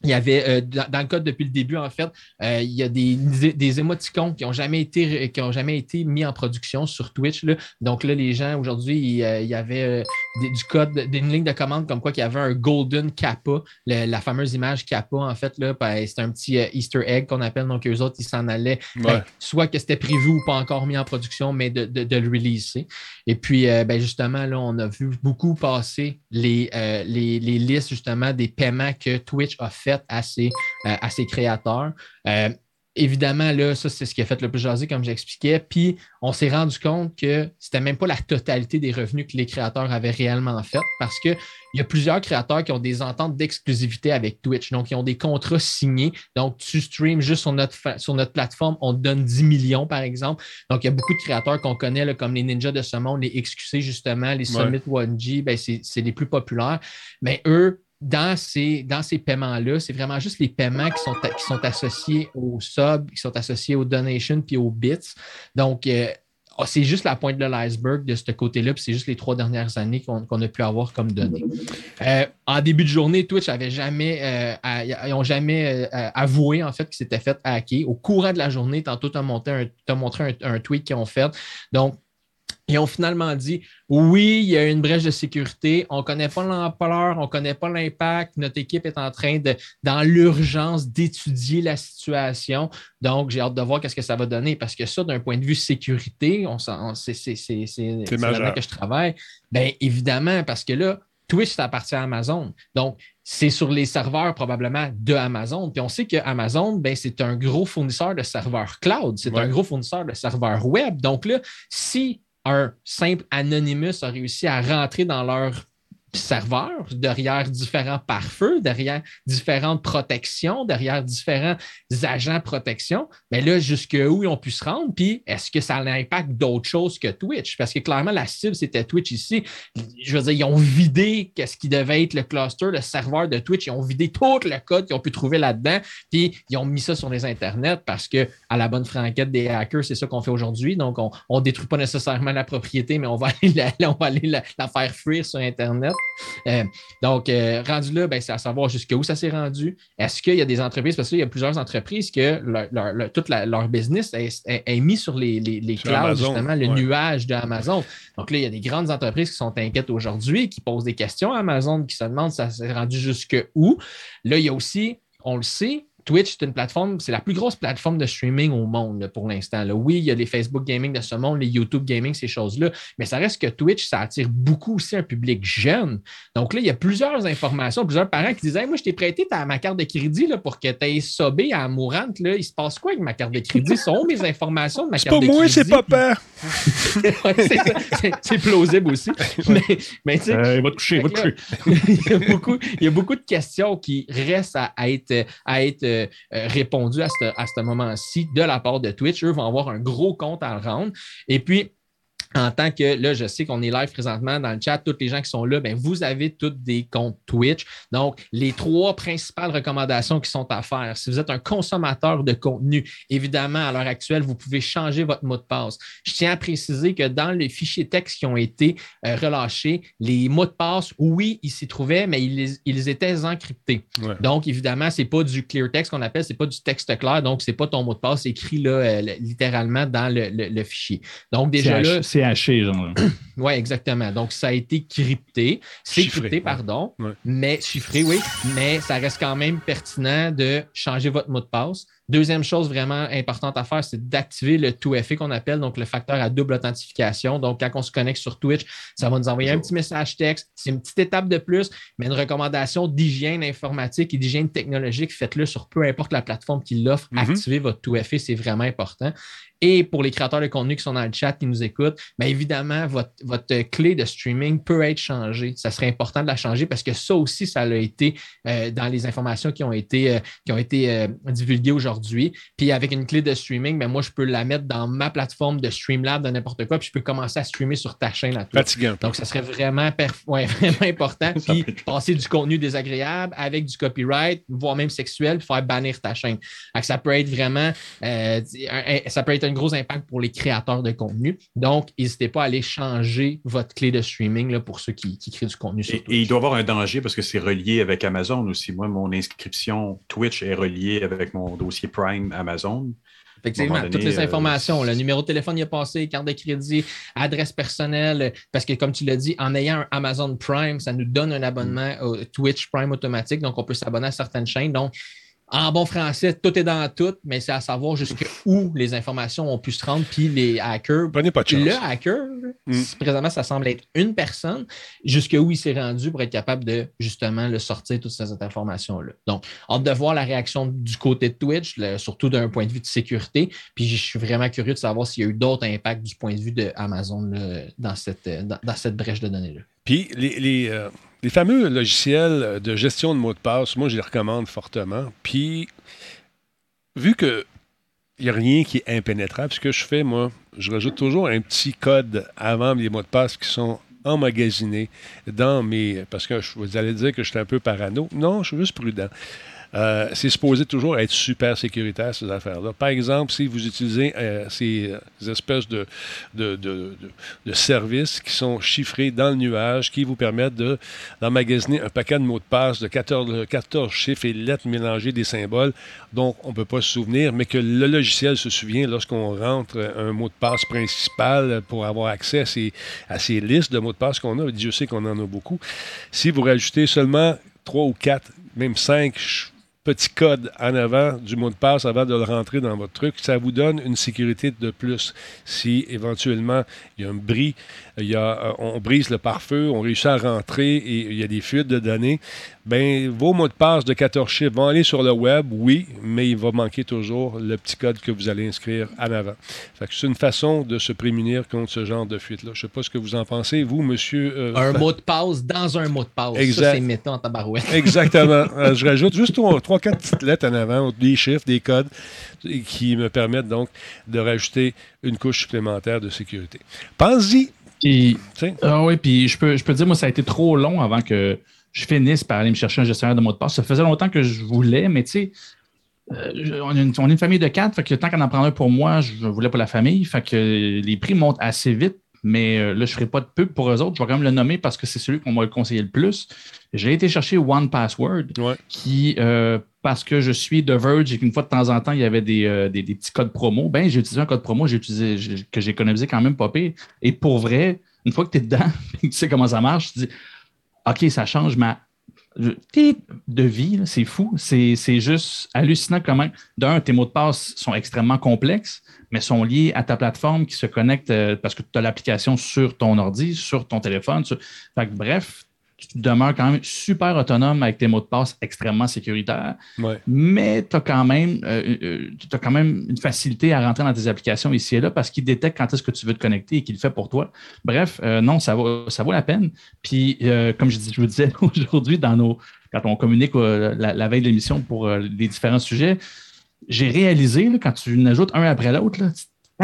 il y avait, euh, dans, dans le code depuis le début, en fait, euh, il y a des, des émoticônes qui n'ont jamais, été- qui ont jamais été mis en production sur Twitch. là. Donc là, les gens, aujourd'hui, il, euh, il y avait des- du code, d'une ligne de commande comme quoi qu'il y avait un Golden Kappa, le- la fameuse image Kappa, en fait. là, ben, C'est un petit Easter egg qu'on appelle. Donc, eux autres, ils s'en allaient ben, soit que c'était prévu ou pas encore mis en production, mais de, de- de le releaser. Et puis, ben, justement, là, on a vu beaucoup passer les, les, les listes, justement, des paiements que Twitch a fait à ses, euh, à ses créateurs. Euh, évidemment, là, ça, c'est ce qui a fait le plus jaser, comme j'expliquais. Puis, on s'est rendu compte que c'était même pas la totalité des revenus que les créateurs avaient réellement fait parce qu'il y a plusieurs créateurs qui ont des ententes d'exclusivité avec Twitch. Donc, ils ont des contrats signés. Donc, tu streams juste sur notre, sur notre plateforme, on te donne 10 millions, par exemple. Donc, il y a beaucoup de créateurs qu'on connaît, là, comme les Ninjas de ce monde, les XQC, justement, les Summit 1G, ben, c'est les plus populaires. Mais eux, dans ces, dans ces paiements-là, c'est vraiment juste les paiements qui sont, qui sont associés aux subs, qui sont associés aux donations puis aux bits. Donc, euh, oh, c'est juste la pointe de l'iceberg de ce côté-là, puis c'est juste les trois dernières années qu'on a pu avoir comme données. Euh, en début de journée, Twitch avait jamais, euh, ils jamais avoué en fait qu'ils s'étaient fait hacker. Au courant de la journée, tantôt, tu as, montré un, un tweet qu'ils ont fait. Donc, ils ont finalement dit oui, il y a une brèche de sécurité, on ne connaît pas l'ampleur, on ne connaît pas l'impact, notre équipe est en train de, dans l'urgence, d'étudier la situation. Donc, j'ai hâte de voir qu'est-ce que ça va donner parce que ça, d'un point de vue sécurité, on, c'est là que je travaille. Bien évidemment, parce que là, Twitch, ça appartient à Amazon. Donc, c'est sur les serveurs probablement de Amazon. Puis on sait que Amazon, ben, c'est un gros fournisseur de serveurs cloud, c'est un gros fournisseur de serveurs web. Donc là, si un simple Anonymous a réussi à rentrer dans leur serveurs, derrière différents pare-feux, derrière différentes protections, derrière différents agents protection, mais là, jusqu'où ils ont pu se rendre, puis est-ce que ça a l'impact d'autres choses que Twitch? Parce que clairement, la cible, c'était Twitch ici. Je veux dire, ils ont vidé qu'est-ce qui devait être le cluster, le serveur de Twitch, ils ont vidé tout le code qu'ils ont pu trouver là-dedans, puis ils ont mis ça sur les internets parce que, à la bonne franquette des hackers, c'est ça qu'on fait aujourd'hui. Donc, on ne détruit pas nécessairement la propriété, mais on va aller la, on va aller la faire fuir sur Internet. Euh, donc, euh, rendu là, ben, c'est à savoir jusqu'où ça s'est rendu. Est-ce qu'il y a des entreprises, parce qu'il y a plusieurs entreprises que leur, toute leur business est, mis sur les, les, clouds, justement, le nuage d'Amazon. Donc là, il y a des grandes entreprises qui sont inquiètes aujourd'hui, qui posent des questions à Amazon, qui se demandent ça s'est rendu jusqu'où. Là, il y a aussi, on le sait, Twitch, c'est une plateforme, c'est la plus grosse plateforme de streaming au monde pour l'instant. Oui, il y a les Facebook Gaming de ce monde, les YouTube Gaming, ces choses-là, mais ça reste que Twitch, ça attire beaucoup aussi un public jeune. Donc là, il y a plusieurs informations, plusieurs parents qui disaient Moi, je t'ai prêté ta, ma carte de crédit là, pour que tu aies sobé à mourante. Là. Il se passe quoi avec ma carte de crédit? Ce sont mes informations de ma carte de crédit? C'est pas moi, c'est papa. c'est plausible aussi. Mais, mais euh, il va te coucher, il va te coucher. il, y a beaucoup, il y a beaucoup de questions qui restent à, être, à être euh, répondu à ce, moment-ci de la part de Twitch. Eux vont avoir un gros compte à rendre. Et puis, en tant que, là, je sais qu'on est live présentement dans le chat, tous les gens qui sont là, bien, vous avez tous des comptes Twitch. Donc, les trois principales recommandations qui sont à faire, si vous êtes un consommateur de contenu, évidemment, à l'heure actuelle, vous pouvez changer votre mot de passe. Je tiens à préciser que dans les fichiers texte qui ont été euh, relâchés, les mots de passe, oui, ils s'y trouvaient, mais ils, ils étaient encryptés. Donc, évidemment, ce n'est pas du clear text qu'on appelle, ce n'est pas du texte clair, donc ce n'est pas ton mot de passe écrit là, euh, littéralement dans le, le fichier. Donc, déjà là, haché, genre. oui, exactement. Donc, ça a été crypté. C'est crypté, pardon. Mais chiffré, oui. Mais ça reste quand même pertinent de changer votre mot de passe. Deuxième chose vraiment importante à faire, c'est d'activer le 2FA qu'on appelle, donc le facteur à double authentification. Donc, quand on se connecte sur Twitch, ça va nous envoyer un petit message texte. C'est une petite étape de plus, mais une recommandation d'hygiène informatique et d'hygiène technologique, faites-le sur peu importe la plateforme qui l'offre. Mm-hmm. Activez votre 2FA, c'est vraiment important. Et pour les créateurs de contenu qui sont dans le chat, qui nous écoutent, bien évidemment, votre, votre clé de streaming peut être changée. Ça serait important de la changer parce que ça aussi, ça a été euh, dans les informations qui ont été, euh, qui ont été euh, divulguées aujourd'hui. Puis avec une clé de streaming, bien, moi, je peux la mettre dans ma plateforme de Streamlab de n'importe quoi, puis je peux commencer à streamer sur ta chaîne à toi. Donc, ça serait vraiment, ouais, vraiment important. puis passer du contenu désagréable avec du copyright, voire même sexuel, puis faire bannir ta chaîne. ça peut être vraiment, ça peut être un gros impact pour les créateurs de contenu. Donc, n'hésitez pas à aller changer votre clé de streaming là, pour ceux qui, créent du contenu sur et, et, il doit y avoir un danger parce que c'est relié avec Amazon aussi. Moi, mon inscription Twitch est reliée avec mon dossier Prime Amazon. Effectivement, toutes les euh, informations, le numéro de téléphone y a passé, carte de crédit, adresse personnelle, parce que comme tu l'as dit, en ayant un Amazon Prime, ça nous donne un abonnement au Twitch Prime automatique, donc on peut s'abonner à certaines chaînes. Donc, en bon français, tout est dans tout, mais c'est à savoir jusqu'où les informations ont pu se rendre, puis les hackers. Prenez pas de chance. Le hacker, Mm. présentement, ça semble être une personne, jusqu'où il s'est rendu pour être capable de justement le sortir, toute cette information-là. Donc, hâte de voir la réaction du côté de Twitch, le- surtout d'un point de vue de sécurité. Puis je suis vraiment curieux de savoir s'il y a eu d'autres impacts du point de vue de Amazon là, dans, cette, dans, dans cette brèche de données-là. Puis les, les, euh, les fameux logiciels de gestion de mots de passe, moi, je les recommande fortement. Puis, vu que il n'y a rien qui est impénétrable, ce que je fais, moi, je rajoute toujours un petit code avant les mots de passe qui sont emmagasinés dans mes... Parce que vous allez dire que je suis un peu parano. Non, je suis juste prudent. Euh, c'est supposé toujours être super sécuritaire, ces affaires-là. Par exemple, si vous utilisez euh, ces euh, espèces de, de, de- services qui sont chiffrés dans le nuage, qui vous permettent de- d'emmagasiner un paquet de mots de passe de 14, de 14 chiffres et lettres mélangées, des symboles, dont on ne peut pas se souvenir, mais que le logiciel se souvient lorsqu'on rentre un mot de passe principal pour avoir accès à ces, à ces listes de mots de passe qu'on a. Dieu sait qu'on en a beaucoup. Si vous rajoutez seulement trois ou quatre, même cinq petits codes en avant du mot de passe avant de le rentrer dans votre truc, ça vous donne une sécurité de plus. Si éventuellement il y a un bris, il y a, euh, on brise le pare-feu, on réussit à rentrer et il y a des fuites de données, ben vos mots de passe de 14 chiffres vont aller sur le web, oui, mais il va manquer toujours le petit code que vous allez inscrire en avant. Fait que c'est une façon de se prémunir contre ce genre de fuite-là. Je ne sais pas ce que vous en pensez, vous, monsieur. euh, Un mot de passe dans un mot de passe. Exact. Ça, en tabarouette. Exactement. Euh, je rajoute juste trois, quatre petites lettres en avant, des chiffres, des codes, qui me permettent donc de rajouter une couche supplémentaire de sécurité. Pense-y. Puis, ah oui, puis je peux, je peux dire, moi, ça a été trop long avant que je finisse par aller me chercher un gestionnaire de mots de passe. Ça faisait longtemps que je voulais, mais tu sais, euh, on, est une, on est une famille de quatre, fait que tant qu'on en prend un pour moi, je voulais pour la famille. Fait que les prix montent assez vite, mais euh, là, je ne ferai pas de pub pour eux autres. Je vais quand même le nommer parce que c'est celui qu'on m'a conseillé le plus. J'ai été chercher One Password, Ouais. qui, euh, parce que je suis de Verge et qu'une fois de temps en temps, il y avait des, euh, des, petits codes promo, ben j'ai utilisé un code promo que j'ai économisé quand même pas pire. Et pour vrai, une fois que tu es dedans, et que tu sais comment ça marche, tu dis OK, ça change ma de vie, c'est fou. C'est c'est juste hallucinant comment, d'un, tes mots de passe sont extrêmement complexes, mais sont liés à ta plateforme qui se connecte euh, parce que tu as l'application sur ton ordi, sur ton téléphone. sur- Fait que, bref, tu demeures quand même super autonome avec tes mots de passe extrêmement sécuritaires, Ouais. mais tu as, quand même, euh, euh, quand même une facilité à rentrer dans tes applications ici et là parce qu'il détecte quand est-ce que tu veux te connecter et qu'il le fait pour toi. Bref, euh, non, ça vaut, ça vaut la peine. Puis, euh, comme je, dis- je vous disais aujourd'hui, dans nos, quand on communique la, la veille de l'émission pour les différents sujets, j'ai réalisé, là, quand tu n'ajoutes un après l'autre,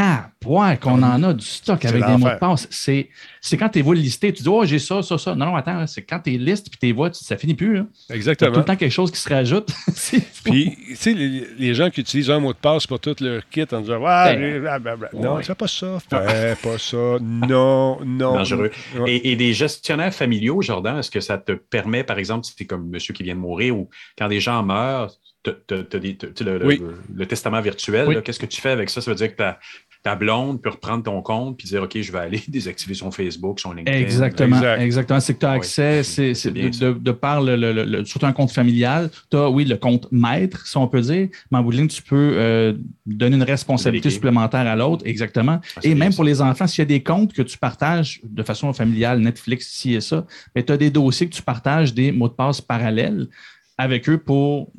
ah, ouais, qu'on en a du stock C'est avec des mots de passe. C'est, c'est quand tu es le lister, tu dis, oh, j'ai ça, ça, ça. Non, non, attends, c'est quand tu es liste puis tu vois, ça finit plus. là. T'as tout Exactement. le temps quelque chose qui se rajoute. C'est. Puis, tu sais, les, les gens qui utilisent un mot de passe pour tout leur kit en disant Ah, Ben, blablabla. Non, ouais. fais pas ça. Fais pas ça. Non, non. dangereux. Ouais. Et, et des gestionnaires familiaux, Jordan, est-ce que ça te permet, par exemple, si tu es comme monsieur qui vient de mourir ou quand des gens meurent, t'as- t'as- tu le, le- testament virtuel, Oui. là, qu'est-ce que tu fais avec ça? Ça veut dire que ta, blonde peut reprendre ton compte puis dire OK, je vais aller désactiver son Facebook, son LinkedIn. Exactement, Exact. exactement. C'est que tu as Oui. accès, c'est, C'est c'est bien de, ça. de, de par le, le- le- surtout un compte familial, tu as, oui, le compte maître, si on peut dire, mais en bout de ligne, tu peux euh, donner une responsabilité supplémentaire à l'autre, exactement. Ah, et même ça. pour les enfants, s'il y a des comptes que tu partages de façon familiale, Netflix, ci et ça, mais tu as des dossiers que tu partages des mots de passe parallèles avec eux pour,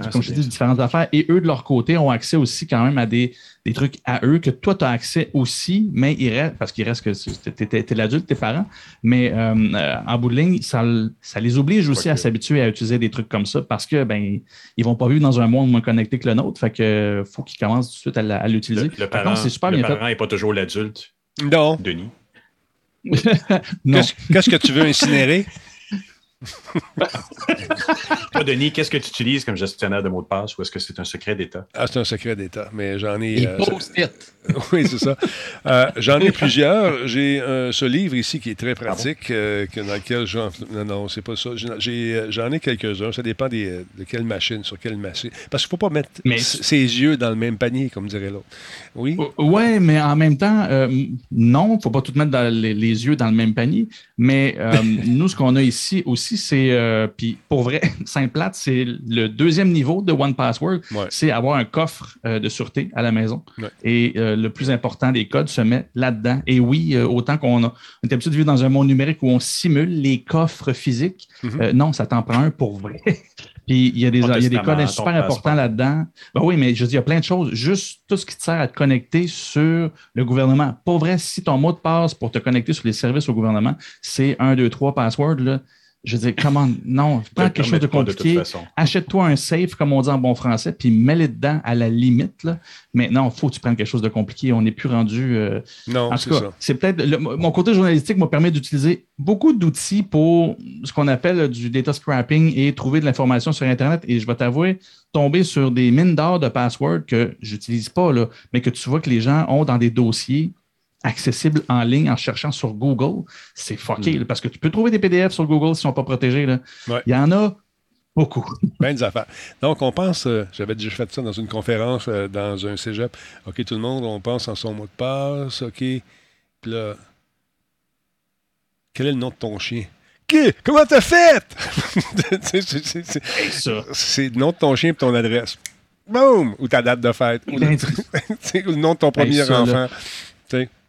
Ah, comme je dis, différentes affaires. Et eux, de leur côté, ont accès aussi quand même à des, des trucs à eux que toi, tu as accès aussi, mais il reste, parce qu'il reste que tu es, l'adulte, tes parents, mais euh, euh, en bout de ligne, ça, ça les oblige aussi à s'habituer à utiliser des trucs comme ça parce que ben ils vont pas vivre dans un monde moins connecté que le nôtre. Fait que faut qu'ils commencent tout de suite à, l'utiliser. Le, le Par parent contre, c'est super le bien parent n'est pas toujours l'adulte, Non. Denis. Qu'est-ce que tu veux incinérer? Toi, Denis, qu'est-ce que tu utilises comme gestionnaire de mots de passe ou est-ce que c'est un secret d'État? Ah, c'est un secret d'État, mais j'en ai. Euh, oui, c'est ça. Euh, j'en ai plusieurs. J'ai euh, ce livre ici qui est très pratique, euh, que- dans lequel j'en. Non, non, c'est pas ça. J'ai, J'en ai quelques-uns. Ça dépend des, de quelle machine, sur quelle machine. Parce qu'il ne faut pas mettre Mais- ses yeux dans le même panier, comme dirait l'autre. Oui? Ouais, mais en même temps, euh, non, il ne faut pas tout mettre dans les, les yeux dans le même panier. Mais euh, nous, ce qu'on a ici aussi aussi, c'est, euh, puis pour vrai, simple plate, c'est le deuxième niveau de One Password, Ouais. c'est avoir un coffre euh, de sûreté à la maison. Ouais. Et euh, le plus important, les codes se mettent là-dedans. Et oui, autant qu'on a, on est habitué de vivre dans un monde numérique où on simule les coffres physiques, Mhm. non, ça t'en prend un pour vrai. Puis il y a des, il y a des codes super importants là-dedans. Ben oui, mais je dis, il y a plein de choses. Juste tout ce qui te sert à te connecter sur le gouvernement. Pas vrai, si ton mot de passe pour te connecter sur les services au gouvernement, c'est 1, 2, 3 password, là, je dire, comment, non, prends quelque chose de compliqué, achète-toi un safe, comme on dit en bon français, puis mets-le dedans à la limite. Là. Maintenant, il faut que tu prennes quelque chose de compliqué. On n'est plus rendu. euh, Non, en c'est tout cas, c'est peut-être mon côté journalistique me permet d'utiliser beaucoup d'outils pour ce qu'on appelle du data scrapping et trouver de l'information sur Internet. Et je vais t'avouer, tomber sur des mines d'or de passwords que j'utilise pas, là, mais que tu vois que les gens ont dans des dossiers accessibles en ligne en cherchant sur Google. C'est fucké, là, parce que tu peux trouver des PDF sur Google s'ils ne sont pas protégés. là. Ouais. Il y en a beaucoup. Ben des affaires. Donc, on pense, euh, j'avais déjà fait ça dans une conférence euh, dans un cégep. OK, tout le monde, on pense en son mot de passe. OK. Puis là, quel est le nom de ton chien? Qui? Comment t'as fait? C'est- le nom de ton chien et ton adresse. Boum! Ou ta date de fête. Ou le, le nom de ton premier ça, enfant.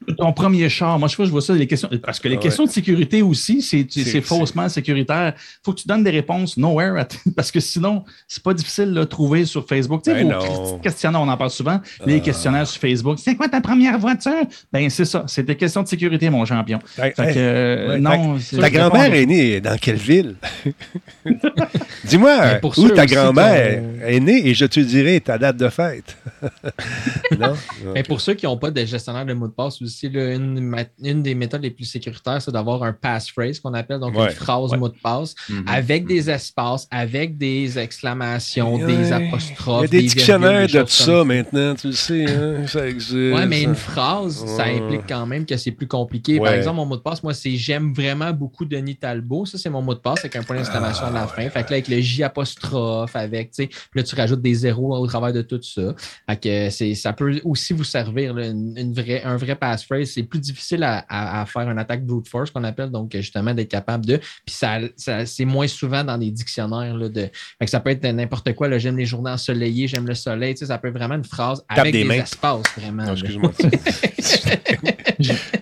Sais. Ton premier char, moi je vois, je vois ça, les questions, parce que les Ah ouais. questions de sécurité aussi, c'est faussement sécuritaire. Il faut que tu donnes des réponses nowhere, at- parce que sinon, c'est pas difficile de trouver sur Facebook. Tu sais, Ben vos questionnaires, on en parle souvent, les questionnaires sur Facebook. C'est quoi ta première voiture? Ben c'est ça, c'est des questions de sécurité, mon champion. Hey, Fait hey, que, euh, ouais, non, ta grand-mère est née dans quelle ville? Dis-moi, pour où ta grand-mère est née et je te dirai ta date de fête. non? Mais pour ceux qui n'ont pas de gestionnaire de mot de passe aussi, là, une, une des méthodes les plus sécuritaires, c'est d'avoir un passphrase qu'on appelle, donc Ouais. une phrase Ouais. mot de passe, Mhm. avec des espaces, avec des exclamations, Ouais. des Il y apostrophes. a des dictionnaires des de choses ça maintenant, tu le sais, hein? ça existe. Ouais, mais une phrase, ça implique quand même que c'est plus compliqué. Par exemple, mon mot de passe, moi, c'est j'aime vraiment beaucoup Denis Talbot. Ça, c'est mon mot de passe avec un point d'exclamation à la fin. Fait que là, avec le J apostrophe, avec, tu sais, puis là, tu rajoutes des zéros au travers de tout ça. Fait que ça peut aussi vous servir, là, une, une vraie, un vrai passphrase. C'est plus difficile à, à- à faire une attaque brute force qu'on appelle, donc justement d'être capable de. Puis ça, ça- c'est moins souvent dans des dictionnaires. Là, de, fait que ça peut être n'importe quoi. j'aime les journées ensoleillées, j'aime le soleil. Tu sais, ça peut être vraiment une phrase Tape avec des des, mains. espaces, vraiment. Non, excuse-moi.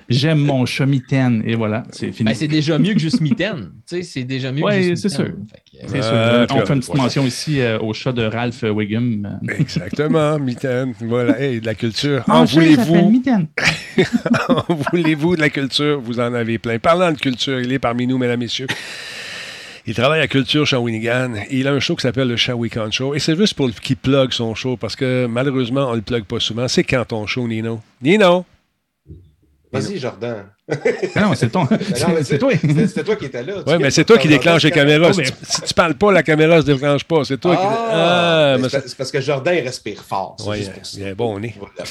J'aime mon chemitaine, et voilà, c'est fini. Ben, c'est déjà mieux que juste mitaine. Tu sais, c'est déjà mieux Ouais, que juste c'est sûr. Fait que, Euh, sûr. on fait une petite mention ici euh, au chat de Ralph Wiggum. Exactement, mitaine. Voilà, hey, de la culture. Mon En voulez-vous? Voulez-vous de la culture? Vous en avez plein. Parlant de culture, il est parmi nous, mesdames, messieurs. Il travaille à Culture Shawinigan. Il a un show qui s'appelle le Shawikan Show. Et c'est juste pour qu'il plug son show parce que malheureusement, on le plug pas souvent. C'est quand ton show, Nino? Nino? Vas-y, Jordan. Ah Non, c'est ton. Ben non, c'est- C'est toi. C'était toi qui étais là. Oui, mais c'est toi qui déclenche les caméras. Si tu, parles pas, la caméra se déclenche pas. C'est toi qui. Ah, mais mais c'est parce- c'est que Jordan, il respire fort. c'est il est bon nez. Voilà.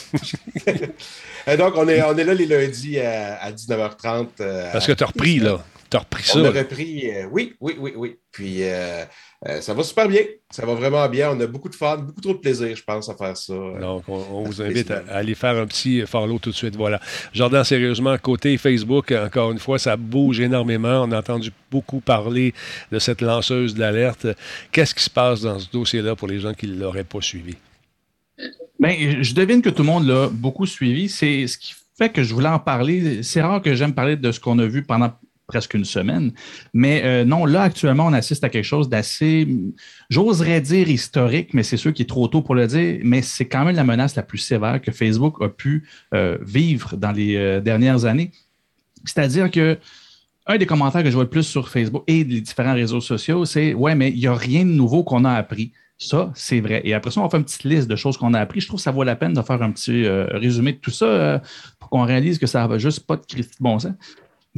Et donc, on est, on est là les lundis à, à 19h30. euh, Parce que tu as repris, là. Tu as repris ça. On a repris, euh, oui, oui, oui, oui. Puis euh, euh, ça va super bien. Ça va vraiment bien. On a beaucoup de fun, beaucoup trop de plaisir, je pense, à faire ça. Donc, on, on vous invite à, aller faire un petit follow tout de suite. Voilà. Jordan, sérieusement, côté Facebook, encore une fois, ça bouge énormément. On a entendu beaucoup parler de cette lanceuse d'alerte. Qu'est-ce qui se passe dans ce dossier-là pour les gens qui ne l'auraient pas suivi? Ben, je devine que tout le monde l'a beaucoup suivi. C'est ce qui fait que je voulais en parler. C'est rare que j'aime parler de ce qu'on a vu pendant presque une semaine. Mais euh, non, là, actuellement, on assiste à quelque chose d'assez, j'oserais dire historique, mais c'est sûr qu'il est trop tôt pour le dire, mais c'est quand même la menace la plus sévère que Facebook a pu euh, vivre dans les euh, dernières années. C'est-à-dire que un des commentaires que je vois le plus sur Facebook et les différents réseaux sociaux, c'est Ouais, mais il n'y a rien de nouveau qu'on a appris. Ça, c'est vrai. Et après ça, on fait une petite liste de choses qu'on a appris. Je trouve que ça vaut la peine de faire un petit résumé de tout ça pour qu'on réalise que ça n'a juste pas de Christi de bon sens.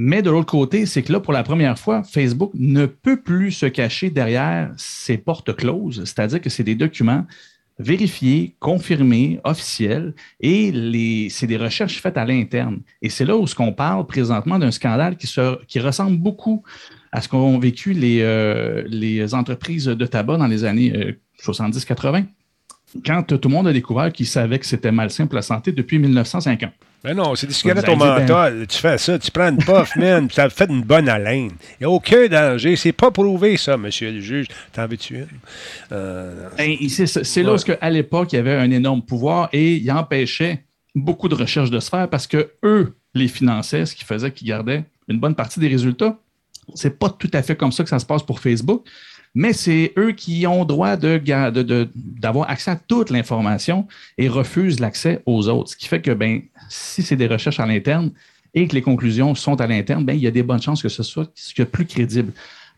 Mais de l'autre côté, c'est que là, pour la première fois, Facebook ne peut plus se cacher derrière ses portes closes, c'est-à-dire que c'est des documents vérifiés, confirmés, officiels, et c'est des recherches faites à l'interne. Et c'est là où ce qu'on parle présentement d'un scandale qui, se, qui ressemble beaucoup à ce qu'ont vécu les, euh, entreprises de tabac dans les années euh, 70-80, quand tout le monde a découvert qu'ils savaient que c'était malsain pour la santé depuis 1950. Ben non, c'est des cigarettes au menthol. Tu fais ça, tu prends une puff, man, ça fait une bonne haleine. Il n'y a aucun danger. C'est pas prouvé, ça, monsieur le juge. T'en veux-tu une? Euh, ben, c'est là où, à l'époque, il y avait un énorme pouvoir et il empêchait beaucoup de recherches de se faire parce que eux les finançaient, ce qui faisait qu'ils gardaient une bonne partie des résultats. C'est pas tout à fait comme ça que ça se passe pour Facebook mais c'est eux qui ont droit d'avoir de, accès à toute l'information et refusent l'accès aux autres. Ce qui fait que ben, si c'est des recherches à l'interne et que les conclusions sont à l'interne, ben, il y a des bonnes chances que ce soit ce qui est plus crédible.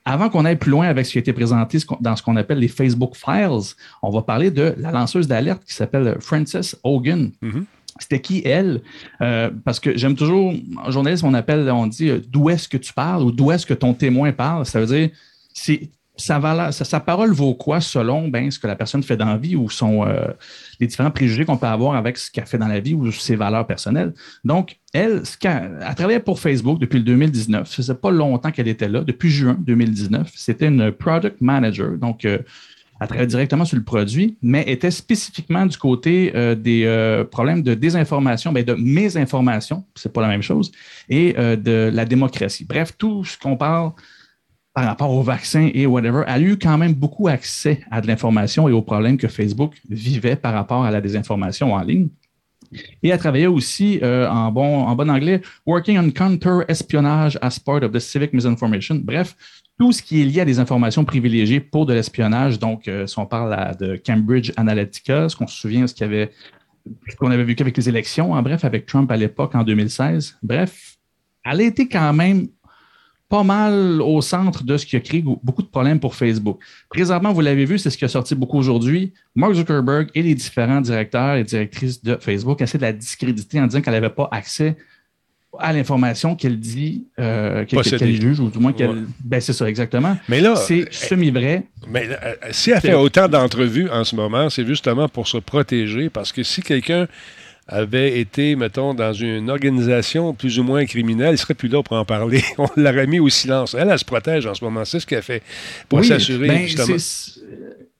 Avant qu'on aille plus loin avec ce qui a été présenté dans ce qu'on appelle les Facebook Files, on va parler de la lanceuse d'alerte qui s'appelle Frances Hogan. Mm-hmm. C'était qui elle? Euh, parce que j'aime toujours, en journalisme, on appelle, on dit euh, d'où est-ce que tu parles ou d'où est-ce que ton témoin parle? Ça veut dire, c'est sa, parole vaut quoi selon ben, ce que la personne fait dans la vie ou son, euh, les différents préjugés qu'on peut avoir avec ce qu'elle fait dans la vie ou ses valeurs personnelles? Donc, elle, ce elle, travaillait pour Facebook depuis le 2019. Ça faisait pas longtemps qu'elle était là, depuis juin 2019. C'était une product manager, donc euh, elle travaillait directement sur le produit, mais était spécifiquement du côté euh, des problèmes de désinformation, ben, de mésinformation, c'est pas la même chose, et de la démocratie. Bref, tout ce qu'on parle par rapport au vaccin et whatever, a eu quand même beaucoup accès à de l'information et aux problèmes que Facebook vivait par rapport à la désinformation en ligne. Et a travaillé aussi euh, en, bon, en bon anglais, Working on Counter-Espionnage as part of the Civic Misinformation. Bref, tout ce qui est lié à des informations privilégiées pour de l'espionnage. Donc, euh, si on parle de Cambridge Analytica, ce qu'on se souvient, ce qu'on avait, vu avec les élections, en bref, avec Trump à l'époque en 2016. Bref, elle a été quand même pas mal au centre de ce qui a créé beaucoup de problèmes pour Facebook. Présentement, vous l'avez vu, c'est ce qui a sorti beaucoup aujourd'hui. Mark Zuckerberg et les différents directeurs et directrices de Facebook essaient de la discréditer en disant qu'elle n'avait pas accès à l'information qu'elle dit, euh, qu'elle juge, ou du moins qu'elle. Ben, c'est ça, exactement. Mais là. C'est semi-vrai. Mais euh, si elle fait autant d'entrevues en ce moment, c'est justement pour se protéger, parce que si quelqu'un avait été, mettons, dans une organisation plus ou moins criminelle, il serait plus là pour en parler. On l'aurait mis au silence. Elle, elle se protège en ce moment. C'est ce qu'elle fait pour s'assurer, ben, justement.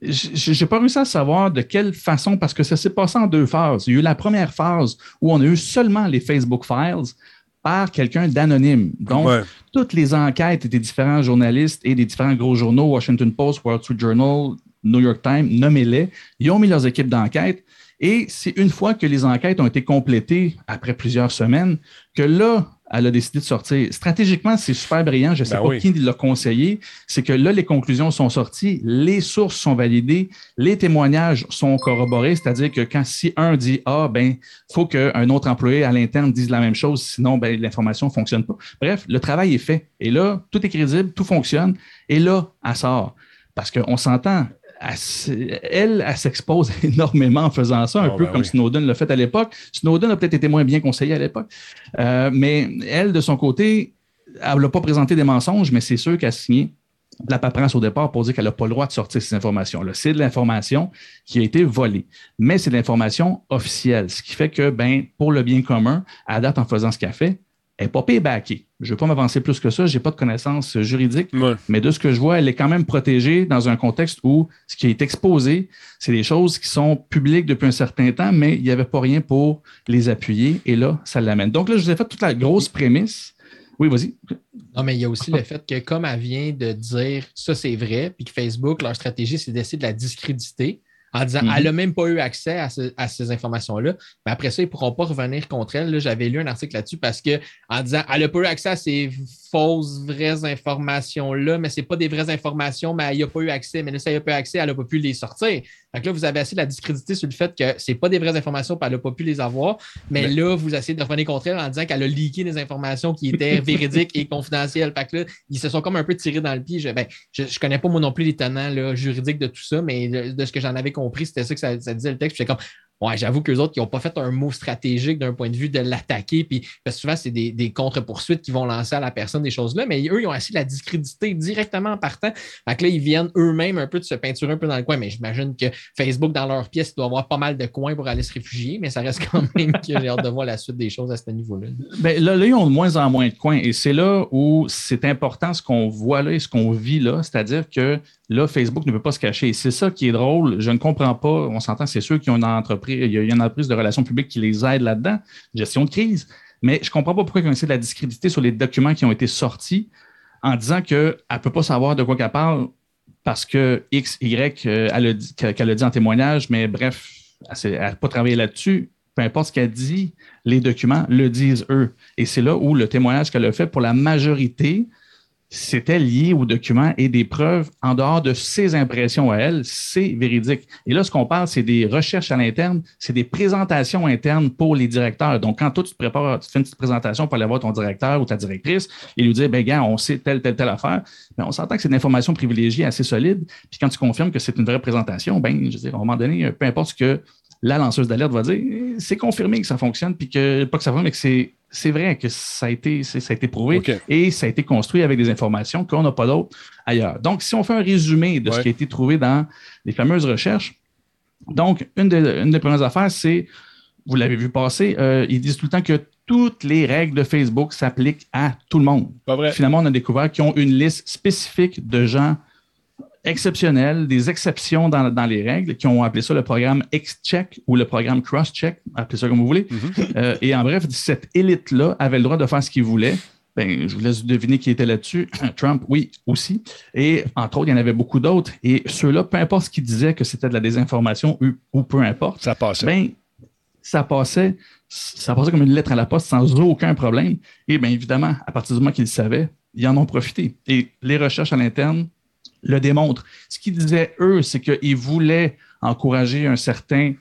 J'ai pas réussi à savoir de quelle façon, parce que ça s'est passé en deux phases. Il y a eu la première phase où on a eu seulement les Facebook Files par quelqu'un d'anonyme. Donc, toutes les enquêtes des différents journalistes et des différents gros journaux, Washington Post, Wall Street Journal, New York Times, nommez-les, ils ont mis leurs équipes d'enquête et c'est une fois que les enquêtes ont été complétées après plusieurs semaines que là, elle a décidé de sortir. Stratégiquement, c'est super brillant. Je ne sais ben pas qui l'a conseillé. C'est que là, les conclusions sont sorties, les sources sont validées, les témoignages sont corroborés. C'est-à-dire que quand si un dit Ah, ben, faut qu'un autre employé à l'interne dise la même chose, sinon, ben, l'information ne fonctionne pas. Bref, le travail est fait. Et là, tout est crédible, tout fonctionne. Et là, elle sort. Parce qu'on s'entend, elle, elle, s'expose énormément en faisant ça, un oh, peu ben comme Snowden l'a fait à l'époque. Snowden a peut-être été moins bien conseillé à l'époque, euh, mais elle, de son côté, elle n'a pas présenté des mensonges, mais c'est sûr qu'elle a signé la paperasse au départ pour dire qu'elle n'a pas le droit de sortir ces informations-là. C'est de l'information qui a été volée, mais c'est de l'information officielle, ce qui fait que, ben, pour le bien commun, à date, en faisant ce qu'elle fait, elle n'est pas paybackée. Je ne vais pas m'avancer plus que ça, je n'ai pas de connaissances juridiques, mais de ce que je vois, elle est quand même protégée dans un contexte où ce qui est exposé, c'est des choses qui sont publiques depuis un certain temps, mais il n'y avait pas rien pour les appuyer, et là, ça l'amène. Donc là, je vous ai fait toute la grosse prémisse. Oui, vas-y. Non, mais il y a aussi le fait que, comme elle vient de dire ça, c'est vrai, puis que Facebook, leur stratégie, c'est d'essayer de la discréditer en disant elle n'a mhm. même pas eu accès à, ces informations-là. Mais après ça, ils ne pourront pas revenir contre elle. J'avais lu un article là-dessus parce que en disant elle n'a pas eu accès à ces fausses, vraies informations-là, mais ce n'est pas des vraies informations, mais elle n'a pas eu accès. Mais là, ça n'a pas eu accès, elle n'a pas pu les sortir. Donc là, vous avez assez de la discréditer sur le fait que ce n'est pas des vraies informations, puis elle n'a pas pu les avoir. Mais, là, vous essayez de revenir contre elle en disant qu'elle a leaké des informations qui étaient véridiques et confidentielles. Fait que là, ils se sont comme un peu tirés dans le pied. Je ne ben, je, connais pas moi non plus les tenants juridiques de tout ça, mais de, ce que j'en avais compris, c'était ça que ça, disait le texte. J'étais comme Ouais, j'avoue qu'eux autres, ils n'ont pas fait un mot stratégique d'un point de vue de l'attaquer. Puis, parce que souvent, c'est des, des contre-poursuites qui vont lancer à la personne des choses-là, mais eux, ils ont essayé de la discréditer directement en partant. Fait que là, ils viennent eux-mêmes un peu de se peinturer un peu dans le coin. Mais j'imagine que Facebook, dans leur pièce, doit avoir pas mal de coins pour aller se réfugier, mais ça reste quand même que j'ai hâte de voir la suite des choses à ce niveau-là. Bien, là, là, ils ont de moins en moins de coins. Et c'est là où c'est important ce qu'on voit là et ce qu'on vit là. C'est-à-dire que là, Facebook ne peut pas se cacher. C'est ça qui est drôle. Je ne comprends pas. On s'entend, c'est ceux qui ont une entreprise, il y a une entreprise de relations publiques qui les aide là-dedans, gestion de crise. Mais je ne comprends pas pourquoi ils ont essayé de la discréditer sur les documents qui ont été sortis en disant qu'elle ne peut pas savoir de quoi qu'elle parle parce que X, Y, euh, elle qu'elle a dit en témoignage, mais bref, elle n'a pas travaillé là-dessus. Peu importe ce qu'elle dit, les documents le disent eux. Et c'est là où le témoignage qu'elle a fait pour la majorité c'était lié aux documents et des preuves en dehors de ses impressions à elle, c'est véridique. Et là, ce qu'on parle, c'est des recherches à l'interne, c'est des présentations internes pour les directeurs. Donc, quand toi, tu te prépares, tu fais une petite présentation pour aller voir ton directeur ou ta directrice et lui dire, ben gars, on sait telle, telle, telle affaire, ben, on s'entend que c'est une information privilégiée assez solide. Puis quand tu confirmes que c'est une vraie présentation, ben, je veux dire, à un moment donné, peu importe ce que la lanceuse d'alerte va dire, c'est confirmé que ça fonctionne, puis que, pas que ça fonctionne, mais que c'est c'est vrai que ça a été, ça a été prouvé et ça a été construit avec des informations qu'on n'a pas d'autres ailleurs. Donc, si on fait un résumé de ce qui a été trouvé dans les fameuses recherches, donc, une, des premières affaires, c'est, vous l'avez vu passer, euh, ils disent tout le temps que toutes les règles de Facebook s'appliquent à tout le monde. Finalement, on a découvert qu'ils ont une liste spécifique de gens exceptionnels, des exceptions dans, les règles, qui ont appelé ça le programme X-Check ou le programme Cross-Check, appelez ça comme vous voulez. Mhm. Euh, et en bref, cette élite-là avait le droit de faire ce qu'il voulait. Ben, je vous laisse deviner qui était là-dessus. Trump, oui, aussi. Et entre autres, il y en avait beaucoup d'autres. Et ceux-là, peu importe ce qu'ils disaient que c'était de la désinformation ou, peu importe, ça passait. Ben, ça passait, ça passait comme une lettre à la poste sans aucun problème. Et bien évidemment, à partir du moment qu'ils le savaient, ils en ont profité. Et les recherches à l'interne le démontre. Ce qu'ils disaient, eux, c'est qu'ils voulaient encourager un certain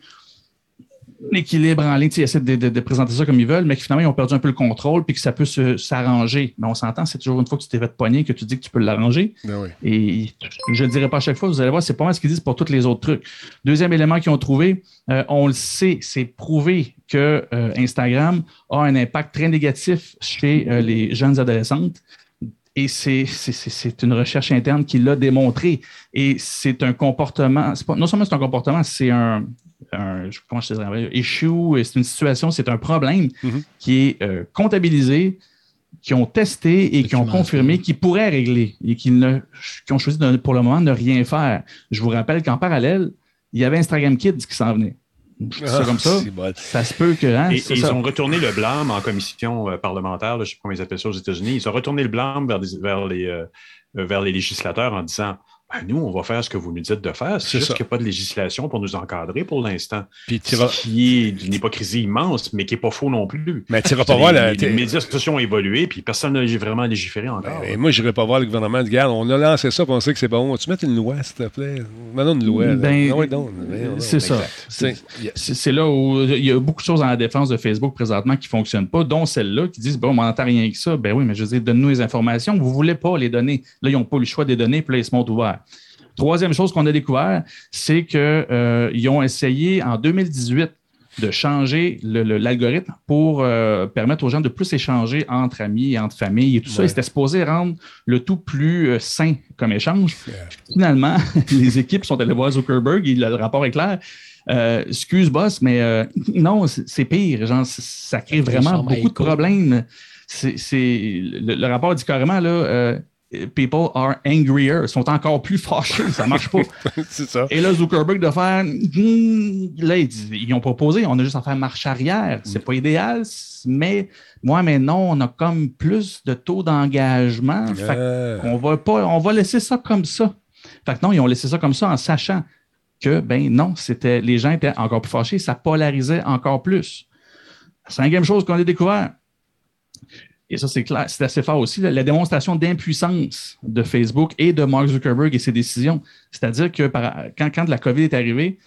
équilibre en ligne. Ils essaient de, présenter ça comme ils veulent, mais finalement, ils ont perdu un peu le contrôle puis que ça peut s'arranger. Mais on s'entend, c'est toujours une fois que tu t'es fait poigner que tu dis que tu peux l'arranger. Ben Et je ne le dirai pas à chaque fois, vous allez voir, c'est pas mal ce qu'ils disent pour tous les autres trucs. Deuxième élément qu'ils ont trouvé, euh, on le sait, c'est prouvé que euh, Instagram a un impact très négatif chez euh, les jeunes adolescentes. Et c'est une recherche interne qui l'a démontré. Et c'est un comportement, pas, non seulement c'est un comportement, c'est un, comment je dirais, issue, c'est une situation, c'est un problème mm-hmm. qui est euh, comptabilisé, qui ont testé et qui ont confirmé qu'ils pourraient régler et qui, ne, qui ont choisi pour le moment de ne rien faire. Je vous rappelle qu'en parallèle, il y avait Instagram Kids qui s'en venait. Ça comme ça. Ça se peut que. Hein, ils ont retourné le blâme en commission euh, parlementaire, je ne sais pas comment ils appellent ça aux États-Unis. Ils ont retourné le blâme vers, vers les, euh, vers les législateurs en disant ben, nous, on va faire ce que vous nous dites de faire. C'est juste qu'il n'y a pas de législation pour nous encadrer pour l'instant. Puis tu Qui est d'une hypocrisie immense, mais qui n'est pas faux non plus. Mais tu pas voir la... Les médias sociaux ont évolué, puis personne n'a vraiment légiféré encore. Ben, moi, je n'irai pas voir le gouvernement de garde. On a lancé ça, puis on sait que c'est bon. Tu mets une loi, s'il te plaît. Maintenant, une loi. Ben, c'est ça. C'est là où il y a beaucoup de choses dans la défense de Facebook présentement qui ne fonctionnent pas, dont celle-là, qui disent bon, on n'entend rien que ça. Ben oui, mais je veux dire, donne-nous les informations. Vous ne voulez pas les donner. Là, ils n'ont pas le choix des données, puis là, ils se montrent ouverts. Troisième chose qu'on a découvert, c'est qu'ils euh, ont essayé en 2018 de changer l'algorithme pour euh, permettre aux gens de plus échanger entre amis et entre familles et tout ça. Ils étaient supposés rendre le tout plus euh, sain comme échange. Finalement, les équipes sont allées voir Zuckerberg et le rapport est clair. excuse, boss, mais non, c'est pire. Genre, ça crée vraiment beaucoup de problèmes. C'est, le, le, rapport dit carrément, là, people are angrier, sont encore plus fâchés, ça marche pas. c'est ça. Et là, Zuckerberg de faire, hmm, là, ils, ont proposé, on a juste à faire marche arrière. C'est pas idéal, mais moi, mais non, on a comme plus de taux d'engagement. On va pas, on va laisser ça comme ça. Fait que non, ils ont laissé ça comme ça en sachant que, ben non, c'était, les gens étaient encore plus fâchés, ça polarisait encore plus. Cinquième chose qu'on a découvert, et ça, c'est clair, c'est assez fort aussi, la démonstration d'impuissance de Facebook et de Mark Zuckerberg et ses décisions. C'est-à-dire que quand, la COVID est arrivée,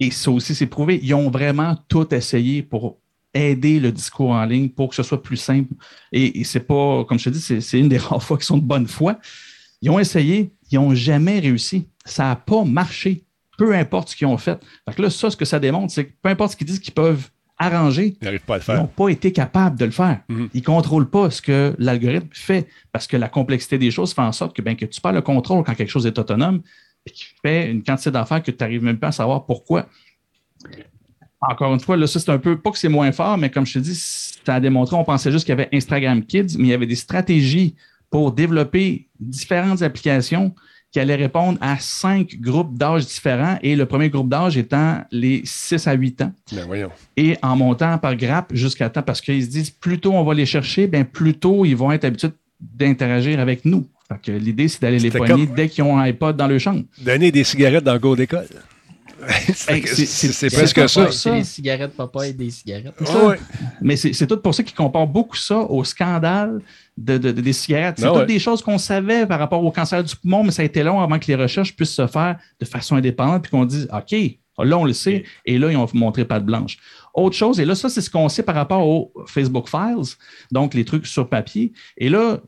et ça aussi c'est prouvé, ils ont vraiment tout essayé pour aider le discours en ligne pour que ce soit plus simple. Et, c'est pas, comme je te dis, c'est une des rares fois qui sont de bonne foi. Ils ont essayé, ils n'ont jamais réussi. Ça n'a pas marché, peu importe ce qu'ils ont fait. Donc là, ça, ce que ça démontre, c'est que peu importe ce qu'ils disent qu'ils peuvent arrangé. Ils pas n'ont pas été capables de le faire. Mhm. Ils ne contrôlent pas ce que l'algorithme fait parce que la complexité des choses fait en sorte que, ben, que tu perds le contrôle quand quelque chose est autonome et qui fait une quantité d'affaires que tu n'arrives même pas à savoir pourquoi. Encore une fois, là, ça, c'est un peu, pas que c'est moins fort, mais comme je te dis, ça a démontré, on pensait juste qu'il y avait Instagram Kids, mais il y avait des stratégies pour développer différentes applications qui allait répondre à cinq groupes d'âge différents et le premier groupe d'âge étant les 6 à 8 ans. Ben voyons. Et en montant par grappe jusqu'à temps, parce qu'ils se disent plus tôt on va les chercher, bien plus tôt ils vont être habitués d'interagir avec nous. L'idée, c'est d'aller les poigner dès qu'ils ont un iPod dans leur chambre. Donner des cigarettes dans le cours d'école. c'est presque ça. C'est des cigarettes papa et des cigarettes. Mais c'est tout pour ça qu'ils comparent beaucoup ça au scandale de, des cigarettes. C'est ben toutes des choses qu'on savait par rapport au cancer du poumon, mais ça a été long avant que les recherches puissent se faire de façon indépendante puis qu'on dise OK, là on le sait, et là ils ont montré pas de blanche. Autre chose, et là, ça, c'est ce qu'on sait par rapport aux Facebook Files, donc les trucs sur papier. Et là,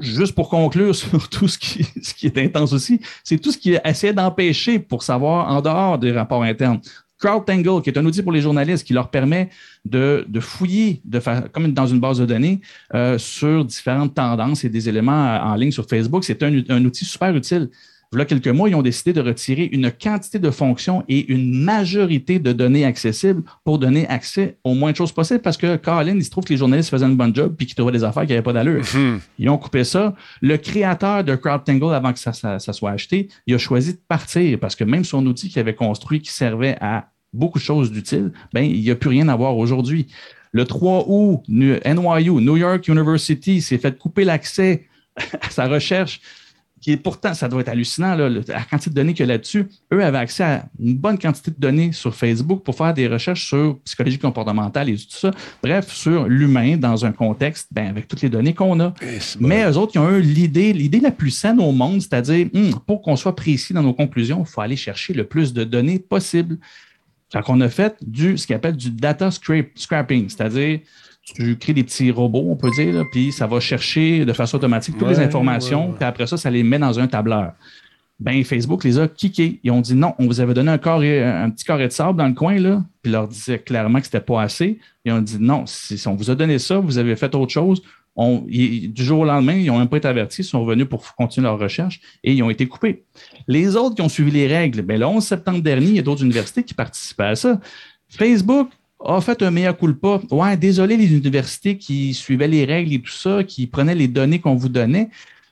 juste pour conclure sur tout ce qui, ce qui est intense aussi, c'est tout ce qui essaie d'empêcher pour savoir en dehors des rapports internes. CrowdTangle, qui est un outil pour les journalistes qui leur permet de, fouiller, de faire, comme dans une base de données, euh, sur différentes tendances et des éléments en ligne sur Facebook. C'est un, outil super utile il quelques mois, ils ont décidé de retirer une quantité de fonctions et une majorité de données accessibles pour donner accès au moins de choses possibles parce que Colin, il se trouve que les journalistes faisaient un bon job puis qu'ils trouvaient des affaires qui n'avaient pas d'allure. Mhm. Ils ont coupé ça. Le créateur de CrowdTangle, avant que ça, soit acheté, il a choisi de partir parce que même son outil qu'il avait construit qui servait à beaucoup de choses d'utiles, ben, il n'y a plus rien à voir aujourd'hui. Le 3 août, NYU, New York University, s'est fait couper l'accès à sa recherche qui est pourtant, ça doit être hallucinant, la quantité de données qu'il y a là-dessus. Eux avaient accès à une bonne quantité de données sur Facebook pour faire des recherches sur psychologie comportementale et tout ça. Bref, sur l'humain dans un contexte, ben, avec toutes les données qu'on a. Eh, Mais eux autres, ils ont eu l'idée, l'idée la plus saine au monde, c'est-à-dire, hmm, pour qu'on soit précis dans nos conclusions, il faut aller chercher le plus de données possible. Fait qu'on a fait du, ce qu'on appelle du data scraping, c'est-à-dire, tu crées des petits robots, on peut dire, puis ça va chercher de façon automatique toutes les informations, puis après ça, ça les met dans un tableur. Ben, Facebook les a kickés. Ils ont dit non, on vous avait donné un, un petit carré de sable dans le coin, là, puis leur disait clairement que ce n'était pas assez. Ils ont dit non, si on vous a donné ça, vous avez fait autre chose. Du jour au lendemain, ils n'ont même pas été avertis, ils sont venus pour continuer leur recherche et ils ont été coupés. Les autres qui ont suivi les règles, ben, le 11 septembre dernier, il y a d'autres universités qui participaient à ça. Facebook a fait un meilleur coup pas. Ouais, désolé les universités qui suivaient les règles et tout ça, qui prenaient les données qu'on vous donnait.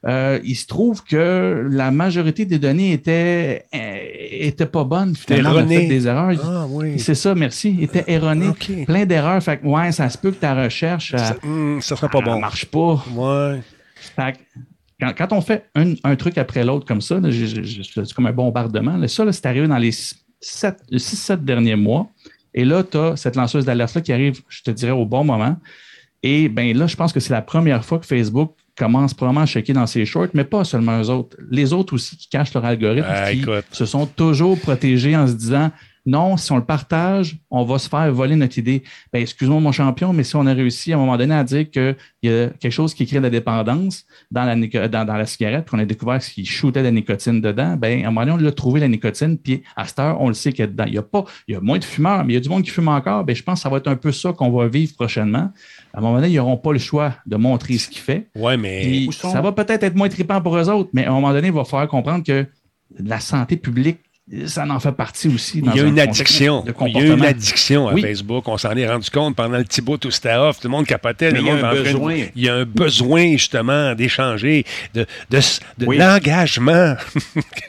Euh, il se trouve que la majorité des données étaient, euh, pas bonnes. Finalement, on fait des erreurs. Ah, oui. C'est ça, merci. Étaient erronées. Plein d'erreurs. Fait que, ouais, ça se peut que ta recherche. Ça, ne hmm, serait pas bon. marche pas. Ouais. Fait que, quand, on fait un, truc après l'autre comme ça, c'est comme un bombardement. Là, ça, c'est arrivé dans les 6-7 derniers mois. Et là, tu as cette lanceuse d'alerte-là qui arrive, je te dirais, au bon moment. Et bien là, je pense que c'est la première fois que Facebook commence probablement à checker dans ses shorts, mais pas seulement eux autres. Les autres aussi qui cachent leur algorithme, ah, qui se sont toujours protégés en se disant non, si on le partage, on va se faire voler notre idée. Ben, excuse-moi, mon champion, mais si on a réussi à un moment donné à dire qu'il y a quelque chose qui crée de la dépendance dans la, dans, la cigarette, qu'on a découvert ce qui shootait de la nicotine dedans, ben, à un moment donné, on l'a trouvé la nicotine, puis à cette heure, on le sait qu'il y a dedans. Il y a pas, il y a moins de fumeurs, mais il y a du monde qui fume encore. Ben, je pense que ça va être un peu ça qu'on va vivre prochainement. À un moment donné, ils n'auront pas le choix de montrer ce qu'il fait. Ouais, mais. Ça va peut-être être moins trippant pour eux autres, mais à un moment donné, il va falloir comprendre que la santé publique ça en fait partie aussi. il y a une addiction. Il y a une addiction à Facebook. On s'en est rendu compte pendant le petit bout tout c'était off. Tout le monde capotait. il, y a un besoin. il y a un besoin, justement, d'échanger, de, de, l'engagement.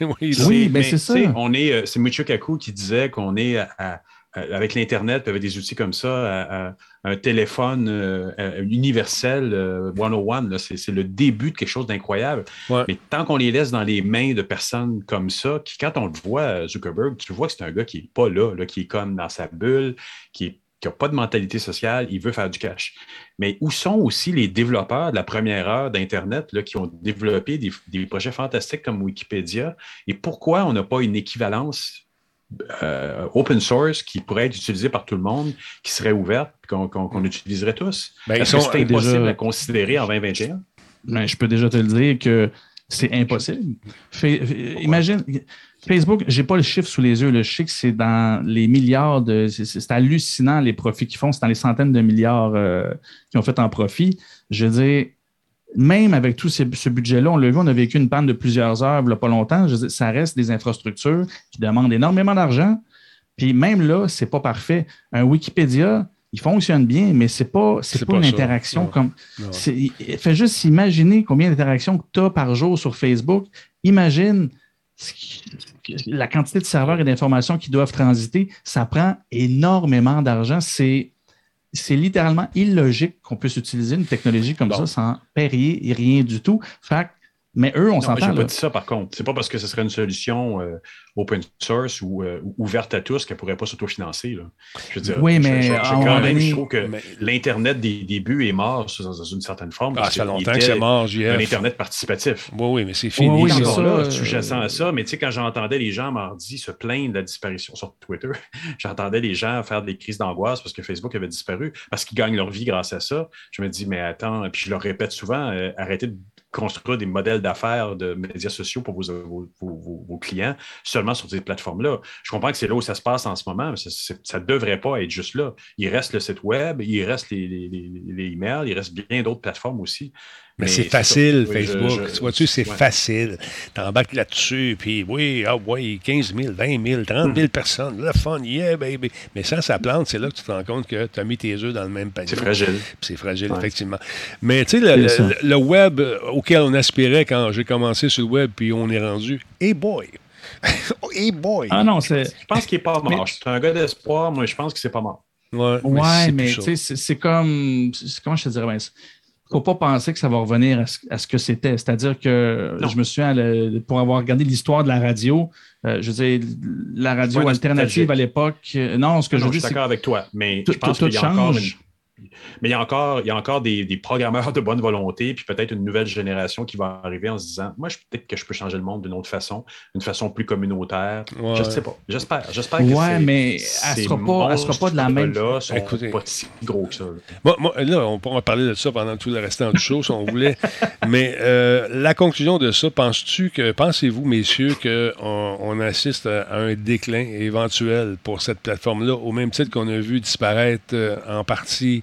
oui, mais, c'est ça. On est, euh, c'est Michio Kaku qui disait qu'on est à euh, avec l'Internet, avec des outils comme ça, un téléphone euh, universel euh, 101, c'est le début de quelque chose d'incroyable. Mais tant qu'on les laisse dans les mains de personnes comme ça, qui, quand on le voit, Zuckerberg, tu vois que c'est un gars qui n'est pas là, là, qui est comme dans sa bulle, qui n'a pas de mentalité sociale, il veut faire du cash. Mais où sont aussi les développeurs de la première heure d'Internet qui ont développé des, des, projets fantastiques comme Wikipédia? Et pourquoi on n'a pas une équivalence euh, open source qui pourrait être utilisé par tout le monde, qui serait ouverte, qu'on utiliserait tous. Ben, Est-ce que c'est impossible à considérer en 2021? Ben, je peux déjà te le dire que c'est impossible. imagine, Facebook, je n'ai pas le chiffre sous les yeux. Le chiffre, c'est dans les milliards de. C'est hallucinant les profits qu'ils font. C'est dans les centaines de milliards euh, qu'ils ont fait en profit. Je veux dire, même avec tout ce budget-là, on l'a vu, on a vécu une panne de plusieurs heures, il n'y a pas longtemps. ça reste des infrastructures qui demandent énormément d'argent. Puis même là, ce n'est pas parfait. Un Wikipédia, il fonctionne bien, mais ce n'est pas, c'est pas, une interaction comme. Fais juste imaginer combien d'interactions que tu as par jour sur Facebook imagine la quantité de serveurs et d'informations qui doivent transiter, ça prend énormément d'argent. C'est c'est littéralement illogique qu'on puisse utiliser une technologie comme ça sans parier et rien du tout. Fait mais eux, on s'entend. Je pas dit ça, par contre. C'est pas parce que ce serait une solution euh, open source ou euh, ouverte à tous qu'elle ne pourrait pas s'autofinancer. Je veux dire, oui, mais je, quand même, je trouve que l'Internet des débuts est mort dans une certaine forme. Ah, ça fait longtemps que c'est mort, JF. Un Internet participatif. Oui, oui, mais c'est fini. Oui, oui, ça, là, sous-jacent à ça. Mais tu sais, quand j'entendais les gens mardi se plaindre de la disparition sur Twitter, j'entendais les gens faire des crises d'angoisse parce que Facebook avait disparu, parce qu'ils gagnent leur vie grâce à ça. Je me dis, mais attends, puis je leur répète souvent, euh, arrêtez de construire des modèles d'affaires de médias sociaux pour vos, vos, clients seulement sur ces plateformes-là. Je comprends que c'est là où ça se passe en ce moment, mais ça ne devrait pas être juste là. Il reste le site web, il reste les, les, les emails, il reste bien d'autres plateformes aussi. Mais, c'est facile, Facebook. tu vois-tu, c'est facile. T'embarques là-dessus, puis oui, ah oui, 15 000, 20 000, 30 000 personnes, le fun, yeah, baby. Mais sans ça plante, c'est là que tu te rends compte que tu as mis tes œufs dans le même panier. C'est fragile. C'est fragile, effectivement. Mais tu sais, le, le, web auquel on aspirait quand j'ai commencé sur le web, puis on est rendu, hey boy! hey boy! Ah non, c'est. Je pense qu'il n'est pas mort. C'est un gars d'espoir, moi, je pense que c'est pas mort. Ouais, ouais mais, tu sais, c'est comme. Comment je te dirais? Ben, faut pas penser que ça va revenir à ce, que c'était. C'est-à-dire que je me souviens, pour avoir regardé l'histoire de la radio, euh, je veux dire, la radio alternative à l'époque. Euh, non, ce que je veux dire. Je suis d'accord avec toi, mais je pense qu'il y a encore une mais il y a encore, il y a encore des, programmeurs de bonne volonté, puis peut-être une nouvelle génération qui va arriver en se disant Moi, peut-être que je peux changer le monde d'une autre façon, d'une façon plus communautaire. Je ne sais pas. J'espère. J'espère que ouais, mais elle ne sera, pas, sera pas de la même. là sont Écoutez, pas si gros que ça. Moi, là, on pourra parler de ça pendant tout le restant du show si on voulait. mais euh, la conclusion de ça, penses-tu que, pensez-vous, messieurs, qu'on on assiste à un déclin éventuel pour cette plateforme-là, au même titre qu'on a vu disparaître euh, en partie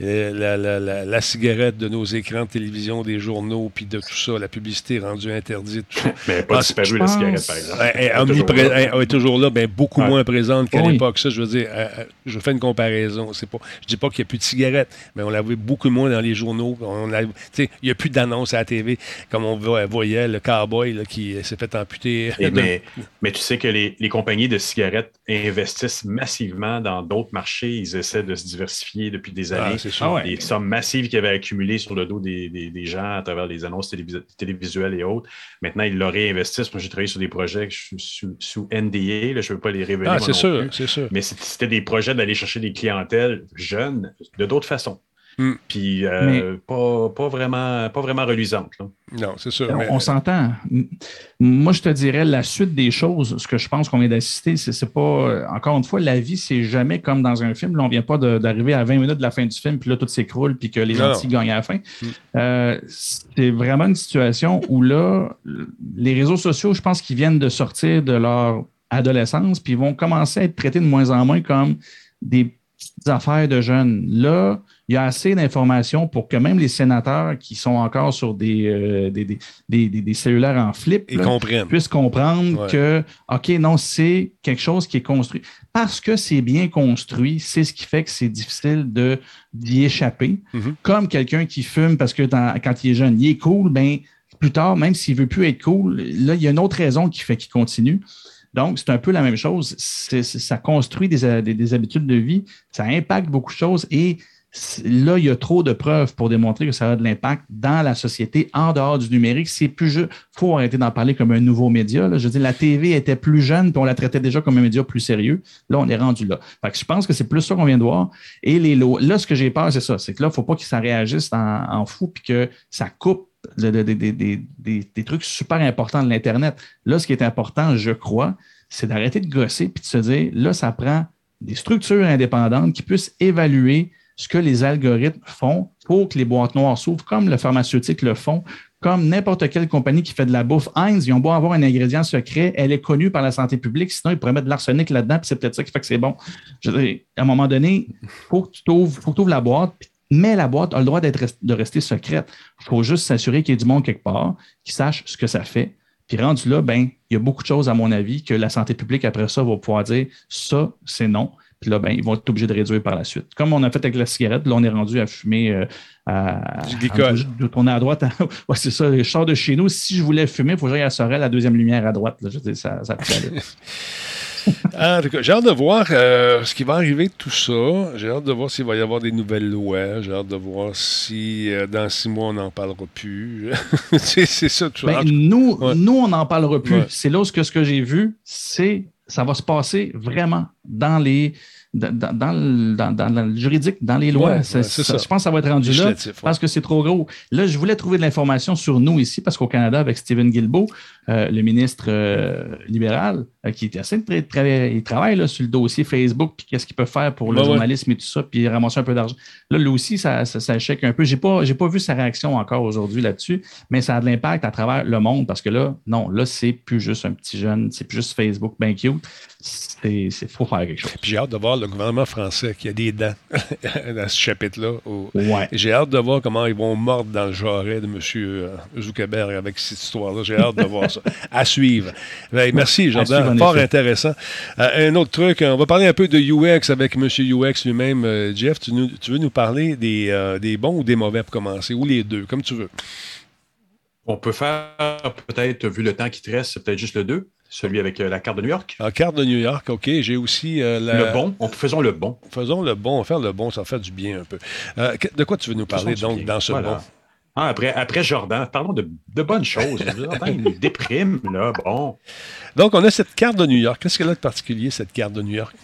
euh, la, cigarette de nos écrans de télévision, des journaux, puis de tout ça, la publicité rendue interdite, tout ça. Mais elle pas disparu, la cigarette, par exemple. Elle, est toujours là, ben, beaucoup moins présente qu'à l'époque. Ça, je veux dire, euh, euh, je fais une comparaison. C'est pas, je dis pas qu'il n'y a plus de cigarettes, mais on l'avait beaucoup moins dans les journaux. il n'y a plus d'annonces à la TV, comme on voyait le cowboy qui s'est fait amputer. mais, mais, tu sais que les, les compagnies de cigarettes investissent massivement dans d'autres marchés. Ils essaient de se diversifier depuis des ah, Ah, des sommes massives qu'ils avaient accumulées sur le dos des, gens à travers les annonces télévisuelles et autres. Maintenant, ils le réinvestissent. Moi, j'ai travaillé sur des projets sous, sous NDA. je ne veux pas les révéler. Ah, c'est sûr, c'est sûr. Mais c'était des projets d'aller chercher des clientèles jeunes de d'autres façons. Hmm. Puis euh, pas, vraiment, pas vraiment reluisante. Non, c'est sûr. On, s'entend. Moi, je te dirais la suite des choses, ce que je pense qu'on vient d'assister, c'est pas. Euh, encore une fois, la vie, c'est jamais comme dans un film. Là, on vient pas d'arriver à 20 minutes de la fin du film, puis là, tout s'écroule, puis que les gentils gagnent à la fin. Hmm. Euh, c'est vraiment une situation où là, les réseaux sociaux, je pense qu'ils viennent de sortir de leur adolescence, puis ils vont commencer à être traités de moins en moins comme des petites affaires de jeunes. Là, il y a assez d'informations pour que même les sénateurs qui sont encore sur des, euh, des, cellulaires en flip puissent comprendre que, OK, non, c'est quelque chose qui est construit. Parce que c'est bien construit, c'est ce qui fait que c'est difficile d'y échapper. Mm-hmm. Comme quelqu'un qui fume parce que quand il est jeune, il est cool, ben, plus tard, même s'il ne veut plus être cool, là, il y a une autre raison qui fait qu'il continue. Donc, c'est un peu la même chose. ça construit des, des, habitudes de vie, ça impacte beaucoup de choses et là, il y a trop de preuves pour démontrer que ça a de l'impact dans la société en dehors du numérique. C'est plus Il faut arrêter d'en parler comme un nouveau média. Je veux dire, la TV était plus jeune, puis on la traitait déjà comme un média plus sérieux. Là, on est rendu là. je pense que c'est plus ça qu'on vient de voir. Et les là, ce que j'ai peur, c'est ça. C'est que là, il ne faut pas que ça réagisse en, fou, puis que ça coupe des trucs super importants de l'Internet. Là, ce qui est important, je crois, c'est d'arrêter de gosser puis de se dire, là, ça prend des structures indépendantes qui puissent évaluer ce que les algorithmes font pour que les boîtes noires s'ouvrent, comme le pharmaceutique le font, comme n'importe quelle compagnie qui fait de la bouffe. Heinz, ils ont beau avoir un ingrédient secret, elle est connue par la santé publique, sinon ils pourraient mettre de l'arsenic là-dedans, puis c'est peut-être ça qui fait que c'est bon. Je à un moment donné, il faut que tu ouvres la boîte, mais la boîte a le droit de rester secrète. Il faut juste s'assurer qu'il y ait du monde quelque part qui sache ce que ça fait. Puis rendu là, ben, il y a beaucoup de choses, à mon avis, que la santé publique, après ça, va pouvoir dire ça, c'est non. Puis là, ben, ils vont être obligés de réduire par la suite. Comme on a fait avec la cigarette, là, on est rendu à fumer euh, à, à- de tourner à droite. ouais, c'est ça. Je sors de chez nous. Si je voulais fumer, il faut que j'aille à Sorel, la deuxième lumière à droite. là. Je ça, ça a plus d'allure. En tout cas, j'ai hâte de voir euh, ce qui va arriver de tout ça. J'ai hâte de voir s'il va y avoir des nouvelles lois. J'ai hâte de voir si euh, dans six mois, on n'en parlera plus. c'est ça, tout Ben, nous, Ouais. nous, on n'en parlera plus. Ouais. C'est là où ce que, ce que j'ai vu, c'est ça va se passer vraiment dans les dans, dans, dans le, dans- dans le juridique, dans les lois. Ouais, ça, ça. Je pense que ça va être rendu là. Ouais. parce que c'est trop gros. Là, je voulais trouver de l'information sur nous ici, parce qu'au Canada, avec Stephen Guilbeault, euh, le ministre euh, libéral, euh, qui était assez très, très- il travaille là, sur le dossier Facebook, puis qu'est-ce qu'il peut faire pour le ouais. journalisme et tout ça, puis ramasser un peu d'argent. Là, lui aussi, ça, ça, ça chèque un peu. J'ai pas, j'ai pas vu sa réaction encore aujourd'hui là-dessus, mais ça a de l'impact à travers le monde, parce que là, non, là, c'est plus juste un petit jeune, c'est plus juste Facebook, ben cute. C'est, c'est faut faire quelque chose. Puis j'ai hâte de voir le gouvernement français qui a des dents dans ce chapitre-là. Au- Ouais. J'ai hâte de voir comment ils vont mordre dans le jarret de M. Zuckerberg avec cette histoire-là. J'ai hâte de voir ça. À suivre. Ben, merci, Jordan. Fort effet. intéressant. Euh, un autre truc, on va parler un peu de UX avec M. UX lui-même. Euh, Jeff, tu, nous- tu veux nous parler des, euh, des bons ou des mauvais pour commencer, ou les deux, comme tu veux. On peut faire peut-être, vu le temps qui te reste, c'est peut-être juste le 2, celui avec euh, la carte de New York. En carte de New York, OK. J'ai aussi euh, la- Le bon, on, faisons le bon. Faisons le bon. Faire le bon, ça fait du bien un peu. Euh, de quoi tu veux nous parler, donc, bien. dans ce Voilà. bon? Ah, après, après Jordan, parlons de, de bonnes choses. Jordan, il nous déprime, là. Bon. Donc, on a cette carte de New York. Qu'est-ce qu'elle a de particulier, cette carte de New York?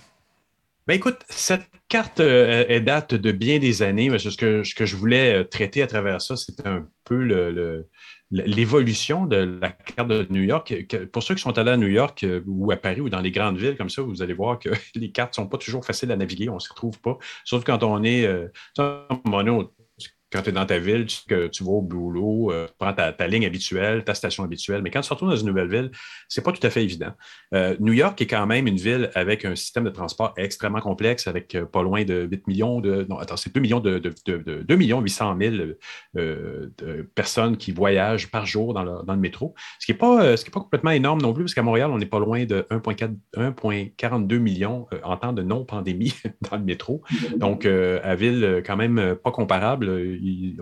Ben écoute, cette carte euh, elle date de bien des années. mais Ce que, ce que je voulais euh, traiter à travers ça, c'était un peu le- l'évolution de la carte de New York. Pour ceux qui sont allés à New York euh, ou à Paris ou dans les grandes villes comme ça, vous allez voir que les cartes ne sont pas toujours faciles à naviguer, on ne s'y retrouve pas. Sauf quand on est, euh, tu sais, à quand tu es dans ta ville, tu, que tu vas au boulot, euh, tu prends ta, ta ligne habituelle, ta station habituelle. Mais quand tu te retrouves dans une nouvelle ville, c'est pas tout à fait évident. Euh, New York est quand même une ville avec un système de transport extrêmement complexe, avec euh, pas loin de 8 millions de. Non, attends, c'est 2 millions de, de, de, de- 2 millions 800 000 euh, de personnes qui voyagent par jour dans le, dans le métro. Ce qui n'est pas, ce qui est pas complètement énorme non plus, parce qu'à Montréal, on n'est pas loin de 1,4 1,42 millions en temps de non-pandémie dans le métro. Donc, à ville quand même pas comparable,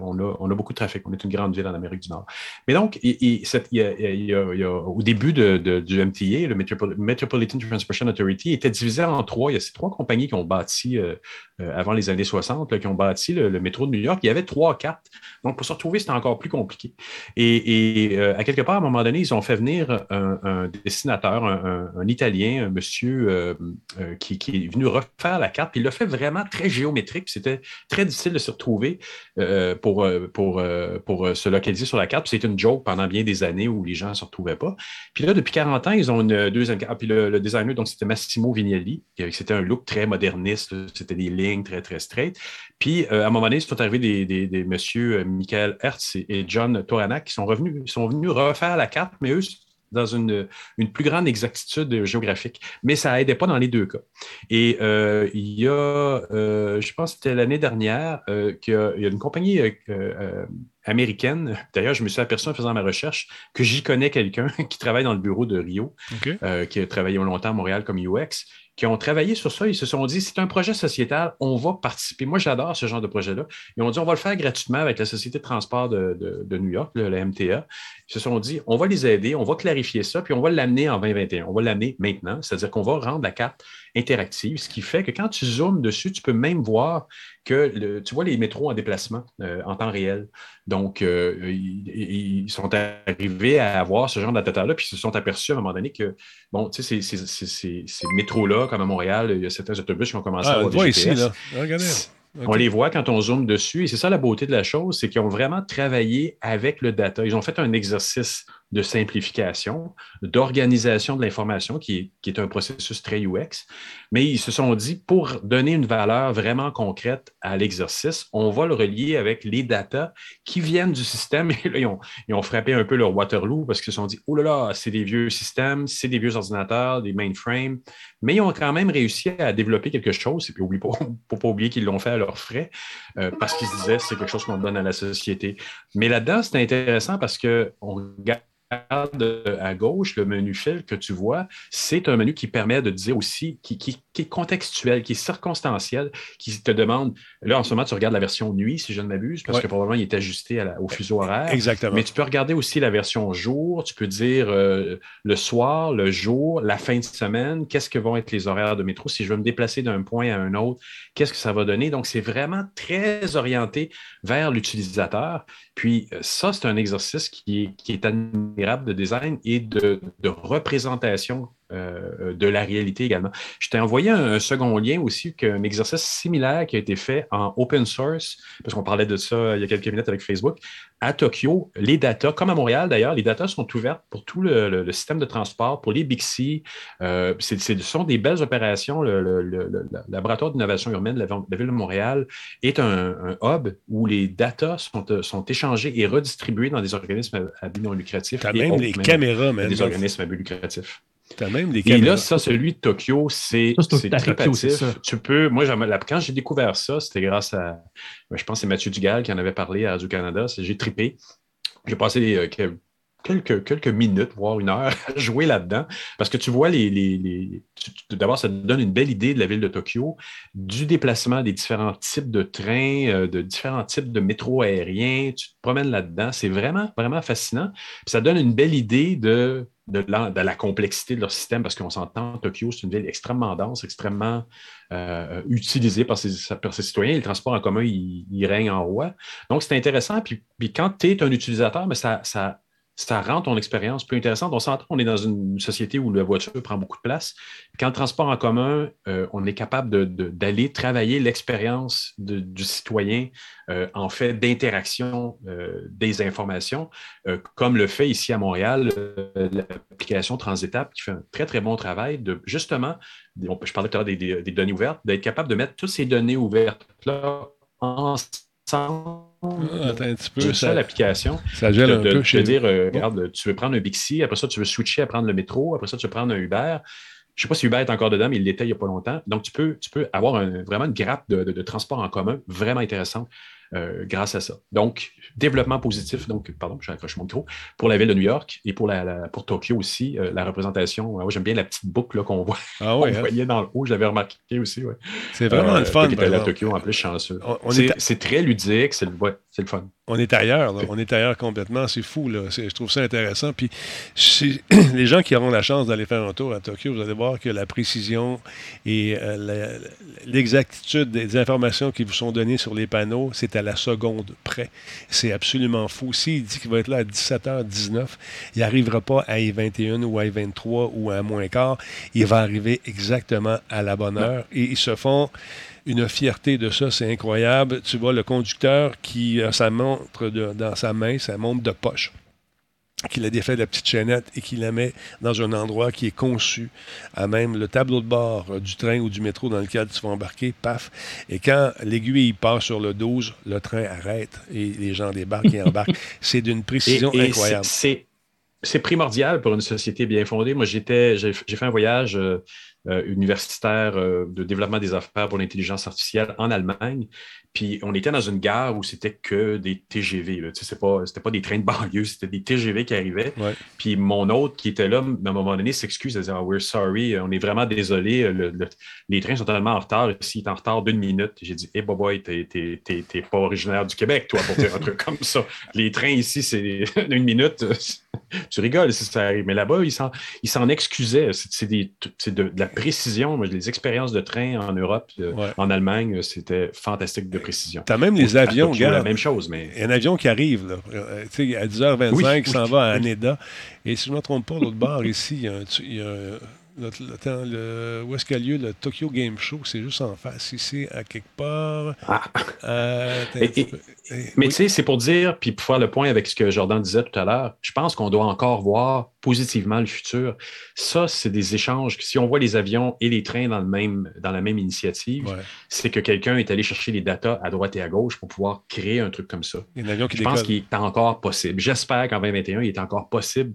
on, a, beaucoup de trafic. On est une grande ville en Amérique du Nord. Mais donc, au début du MTA, le Metropol- Metropolitan Transportation Authority, était divisé en trois. Il y a ces trois compagnies qui ont bâti, euh, euh, avant les années 60, là, qui ont bâti le, métro de New York. Il y avait trois cartes. Donc, pour se retrouver, c'était encore plus compliqué. Et, euh, à quelque part, à un moment donné, ils ont fait venir un, dessinateur, un, Italien, un monsieur qui, est venu refaire la carte. Puis il l'a fait vraiment très géométrique. C'était très difficile de se retrouver euh, pour, euh, pour, euh, pour se localiser sur la carte. C'était une joke pendant bien des années où les gens ne se retrouvaient pas. Puis là, depuis 40 ans, ils ont une deuxième carte. Puis le, designer, donc c'était Massimo Vignelli. C'était un look très moderniste. C'était des lignes très, très straight. Puis à un moment donné, ils sont arrivés des, des, des messieurs Michael Hertz et, John Toranac qui sont revenus, sont venus refaire la carte, mais eux, dans une, une plus grande exactitude géographique. Mais ça n'aidait pas dans les deux cas. Et euh, il y a, euh, je pense que c'était l'année dernière, euh, qu'il y a- une compagnie américaine, d'ailleurs, je me suis aperçu en faisant ma recherche que j'y connais quelqu'un qui travaille dans le bureau de Rio, qui a travaillé longtemps à Montréal comme UX, qui ont travaillé sur ça. Ils se sont dit, c'est un projet sociétal, on va participer. Moi, j'adore ce genre de projet-là. Ils ont dit, on va le faire gratuitement avec la Société de transport de, New York, le- la MTA. Ils se sont dit, on va les aider, on va clarifier ça, puis on va l'amener en 2021. On va l'amener maintenant, c'est-à-dire qu'on va rendre la carte interactive, ce qui fait que quand tu zoomes dessus, tu peux même voir que le- tu vois les métros en déplacement euh, en temps réel. Donc, euh, ils, ils sont arrivés à avoir ce genre data-là, puis ils se sont aperçus à un moment donné que, bon, tu sais, ces, ces- ces- ces- métros-là, comme à Montréal, il y a certains autobus qui ont commencé à Ah, on avoir des voit GPS. ici, là. Regardez. On les voit quand on zoome dessus, et c'est ça la beauté de la chose, c'est qu'ils ont vraiment travaillé avec le data. Ils ont fait un exercice de simplification, d'organisation de l'information, qui est, un processus très UX, mais ils se sont dit, pour donner une valeur vraiment concrète à l'exercice, on va le relier avec les data qui viennent du système. Et là, ils ont, frappé un peu leur Waterloo parce qu'ils se sont dit, oh là là, c'est des vieux systèmes, c'est des vieux ordinateurs, des mainframes, mais ils ont quand même réussi à développer quelque chose, et puis oublie pas, faut pas oublier qu'ils l'ont fait à leurs frais, euh, parce qu'ils se disaient c'est quelque chose qu'on donne à la société. Mais là-dedans, c'est intéressant parce qu'on regarde à gauche, le menu fil que tu vois, c'est un menu qui permet de dire aussi, qui qui est contextuel, qui est circonstanciel, qui te demande, là en ce moment tu regardes la version nuit si je ne m'abuse, parce que probablement il est ajusté au fuseau horaire. Exactement. Mais tu peux regarder aussi la version jour, tu peux dire euh, le soir, le jour, la fin de semaine, qu'est-ce que vont être les horaires de métro, si je veux me déplacer d'un point à un autre, qu'est-ce que ça va donner. Donc c'est vraiment très orienté vers l'utilisateur. Puis euh, ça, c'est un exercice qui est, qui est admirable de design et de, de représentation euh, de la réalité également. Je t'ai envoyé un, second lien aussi, un exercice similaire qui a été fait en open source, parce qu'on parlait de ça euh, il y a quelques minutes avec Facebook. À Tokyo, les datas, comme à Montréal d'ailleurs, les datas sont ouvertes pour tout le, système de transport, pour les Bixi. Euh, ce sont des belles opérations. Le, laboratoire d'innovation urbaine de la, ville de Montréal est un, hub où les datas sont, sont échangées et redistribuées dans des organismes à but non lucratif. Quand même les caméras, même. Des organismes à but lucratif. Même Et là, ça, celui de Tokyo, c'est. Tu peux, moi, quand j'ai découvert ça, c'était grâce à, je pense que c'est Mathieu Dugal qui en avait parlé à Radio-Canada. J'ai tripé. J'ai passé euh, quelques, quelques minutes, voire une heure, à jouer là-dedans. Parce que tu vois, les, les, d'abord, ça te donne une belle idée de la ville de Tokyo, du déplacement des différents types de trains, euh, de différents types de métro aériens. Tu te promènes là-dedans. C'est vraiment, vraiment fascinant. ça donne une belle idée de de la, complexité de leur système, parce qu'on s'entend, Tokyo, c'est une ville extrêmement dense, extrêmement euh, utilisée par ses, citoyens. Le transport en commun, il, règne en roi. Donc, c'est intéressant. Puis, puis quand tu es un utilisateur, mais ça, ça rend ton expérience plus intéressante. On s'entend, on est dans une société où la voiture prend beaucoup de place. Quand le transport en commun, euh, on est capable d'aller travailler l'expérience du citoyen euh, en fait d'interaction euh, des informations, comme le fait ici à Montréal l'application Transétape qui fait un très, très bon travail de justement, je parlais tout à l'heure des, des, données ouvertes, d'être capable de mettre toutes ces données ouvertes-là ensemble ah, attends un petit peu. ça, l'application. Ça gèle un peu. Je dire, euh, regarde, tu veux prendre un Bixi, après ça, tu veux switcher à prendre le métro, après ça, tu veux prendre un Uber. Je ne sais pas si Uber est encore dedans, mais il l'était il n'y a pas longtemps. Donc, tu peux, tu peux avoir vraiment une grappe de, transport en commun vraiment intéressante. Euh, grâce à ça. Donc, développement positif, donc, pardon, je accroché mon micro, pour la ville de New York et pour, la, pour Tokyo aussi, euh, la représentation. Ah j'aime bien la petite boucle qu'on voit. Ah ouais, hein? voyait dans le haut, je l'avais remarqué aussi. Ouais. C'est vraiment le fun. Qui à Tokyo, en plus, chanceux. C'est très ludique, c'est le, le fun on est ailleurs, on est ailleurs complètement, c'est fou, là. je trouve ça intéressant. Puis les gens qui auront la chance d'aller faire un tour à Tokyo, vous allez voir que la précision et euh, l'exactitude des informations qui vous sont données sur les panneaux, c'est à la seconde près. C'est absolument fou. S'il dit qu'il va être là à 17h19, il n'arrivera pas à I-21 ou à I-23 ou à moins quart, il va arriver exactement à la bonne heure. Et ils se font une fierté de ça, c'est incroyable. Tu vois le conducteur qui a sa montre dans sa main, sa montre de poche qu'il a défait de la petite chaînette et qu'il la met dans un endroit qui est conçu à même le tableau de bord euh, du train ou du métro dans lequel tu vas embarquer, paf. Et quand l'aiguille passe sur le 12, le train arrête et les gens débarquent et embarquent. C'est d'une précision incroyable. C'est primordial pour une société bien fondée. Moi, j'étais, j'ai fait un voyage euh, euh, universitaire euh, de développement des affaires pour l'intelligence artificielle en Allemagne. Puis on était dans une gare où c'était que des TGV. Ce n'était pas, des trains de banlieue, c'était des TGV qui arrivaient. Puis mon hôte qui était là, à un moment donné, s'excuse, elle disait oh, We're sorry, on est vraiment désolé, les trains sont tellement en retard. S'il est en retard d'une minute, j'ai dit Hey, boy, t'es pas originaire du Québec, toi, pour dire un truc comme ça. Les trains ici, c'est une minute. tu rigoles si ça arrive. Mais là-bas, ils s'en excusaient. C'est de, la précision. les expériences de train en Europe, en Allemagne, c'était fantastique de précision. Tu as même les avions, gars. la même chose, mais. Il y a un avion qui arrive, là, euh, à 10h25, qui s'en va à Aneda. Et si je ne me trompe pas, l'autre bord, ici, il y a, le, où est-ce qu'a lieu le Tokyo Game Show? C'est juste en face, ici, à quelque part. Ah. Euh, mais tu sais, c'est pour dire, puis pour faire le point avec ce que Jordan disait tout à l'heure, je pense qu'on doit encore voir positivement le futur. Ça, c'est des échanges. Si on voit les avions et les trains dans, le même, dans la même initiative, c'est que quelqu'un est allé chercher les datas à droite et à gauche pour pouvoir créer un truc comme ça. je pense qu'il est encore possible. J'espère qu'en 2021, il est encore possible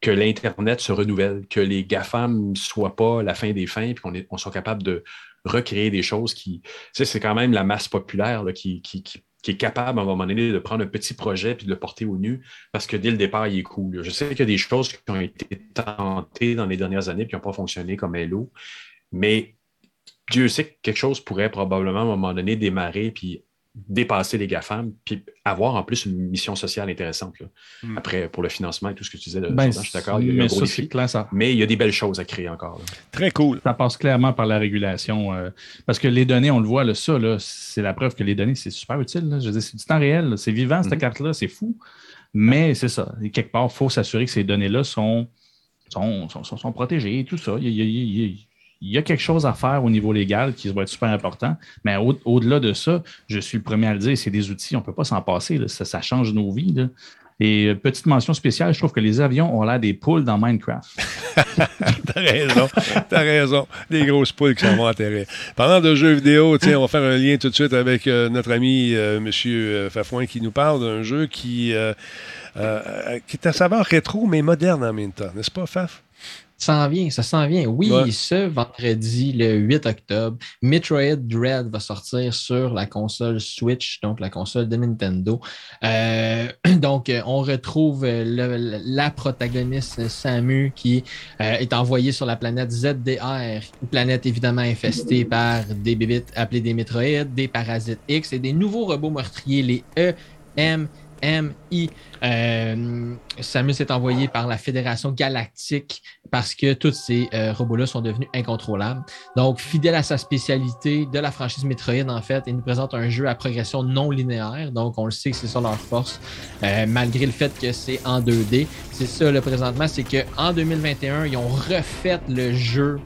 que l'Internet se renouvelle, que les GAFAM ne soient pas la fin des fins, puis qu'on on soit capable de recréer des choses qui. C'est quand même la masse populaire qui, est capable à un moment donné de prendre un petit projet puis de le porter au nu parce que dès le départ, il est cool. Je sais qu'il y a des choses qui ont été tentées dans les dernières années et qui n'ont pas fonctionné comme Hello. Mais Dieu sait que quelque chose pourrait probablement à un moment donné démarrer puis dépasser les GAFAM, puis avoir en plus une mission sociale intéressante. Hmm. Après, pour le financement et tout ce que tu disais, ben, je suis d'accord, il y a un gros défi. Mais il y a des belles choses à créer encore. Très cool. Ça passe clairement par la régulation. Euh, parce que les données, on le voit, là, ça, c'est la preuve que les données, c'est super utile. Je veux dire, c'est du temps réel, c'est vivant, cette hmm. carte-là, c'est fou. Mais c'est ça. quelque part, il faut s'assurer que ces données-là sont, sont, sont, protégées et tout ça. Il y, il y a quelque chose à faire au niveau légal qui va être super important. Mais au-delà de ça, je suis le premier à le dire, c'est des outils, on ne peut pas s'en passer. Ça, change nos vies. Et euh, petite mention spéciale, je trouve que les avions ont l'air des poules dans Minecraft. t'as raison, t'as raison. Des grosses poules qui s'en vont atterrir. Parlant de jeux vidéo, on va faire un lien tout de suite avec euh, notre ami euh, M. Fafouin qui nous parle d'un jeu qui, qui est à savoir rétro, mais moderne en même temps. N'est-ce pas, Faf? Ça s'en vient, ça s'en vient. Oui, ce vendredi, le 8 octobre, Metroid Dread va sortir sur la console Switch, donc la console de Nintendo. Euh, donc, on retrouve la protagoniste Samu qui euh, est envoyée sur la planète ZDR, une planète évidemment infestée par des bébites appelées des Metroid, des parasites X et des nouveaux robots meurtriers, les EM. MI. Euh, Samus est envoyé par la Fédération Galactique parce que tous ces euh, robots-là sont devenus incontrôlables. Donc, fidèle à sa spécialité de la franchise Metroid, en fait, il nous présente un jeu à progression non linéaire. Donc, on le sait que c'est ça leur force, euh, malgré le fait que c'est en 2D. C'est ça, le présentement, c'est qu'en 2021, ils ont refait le jeu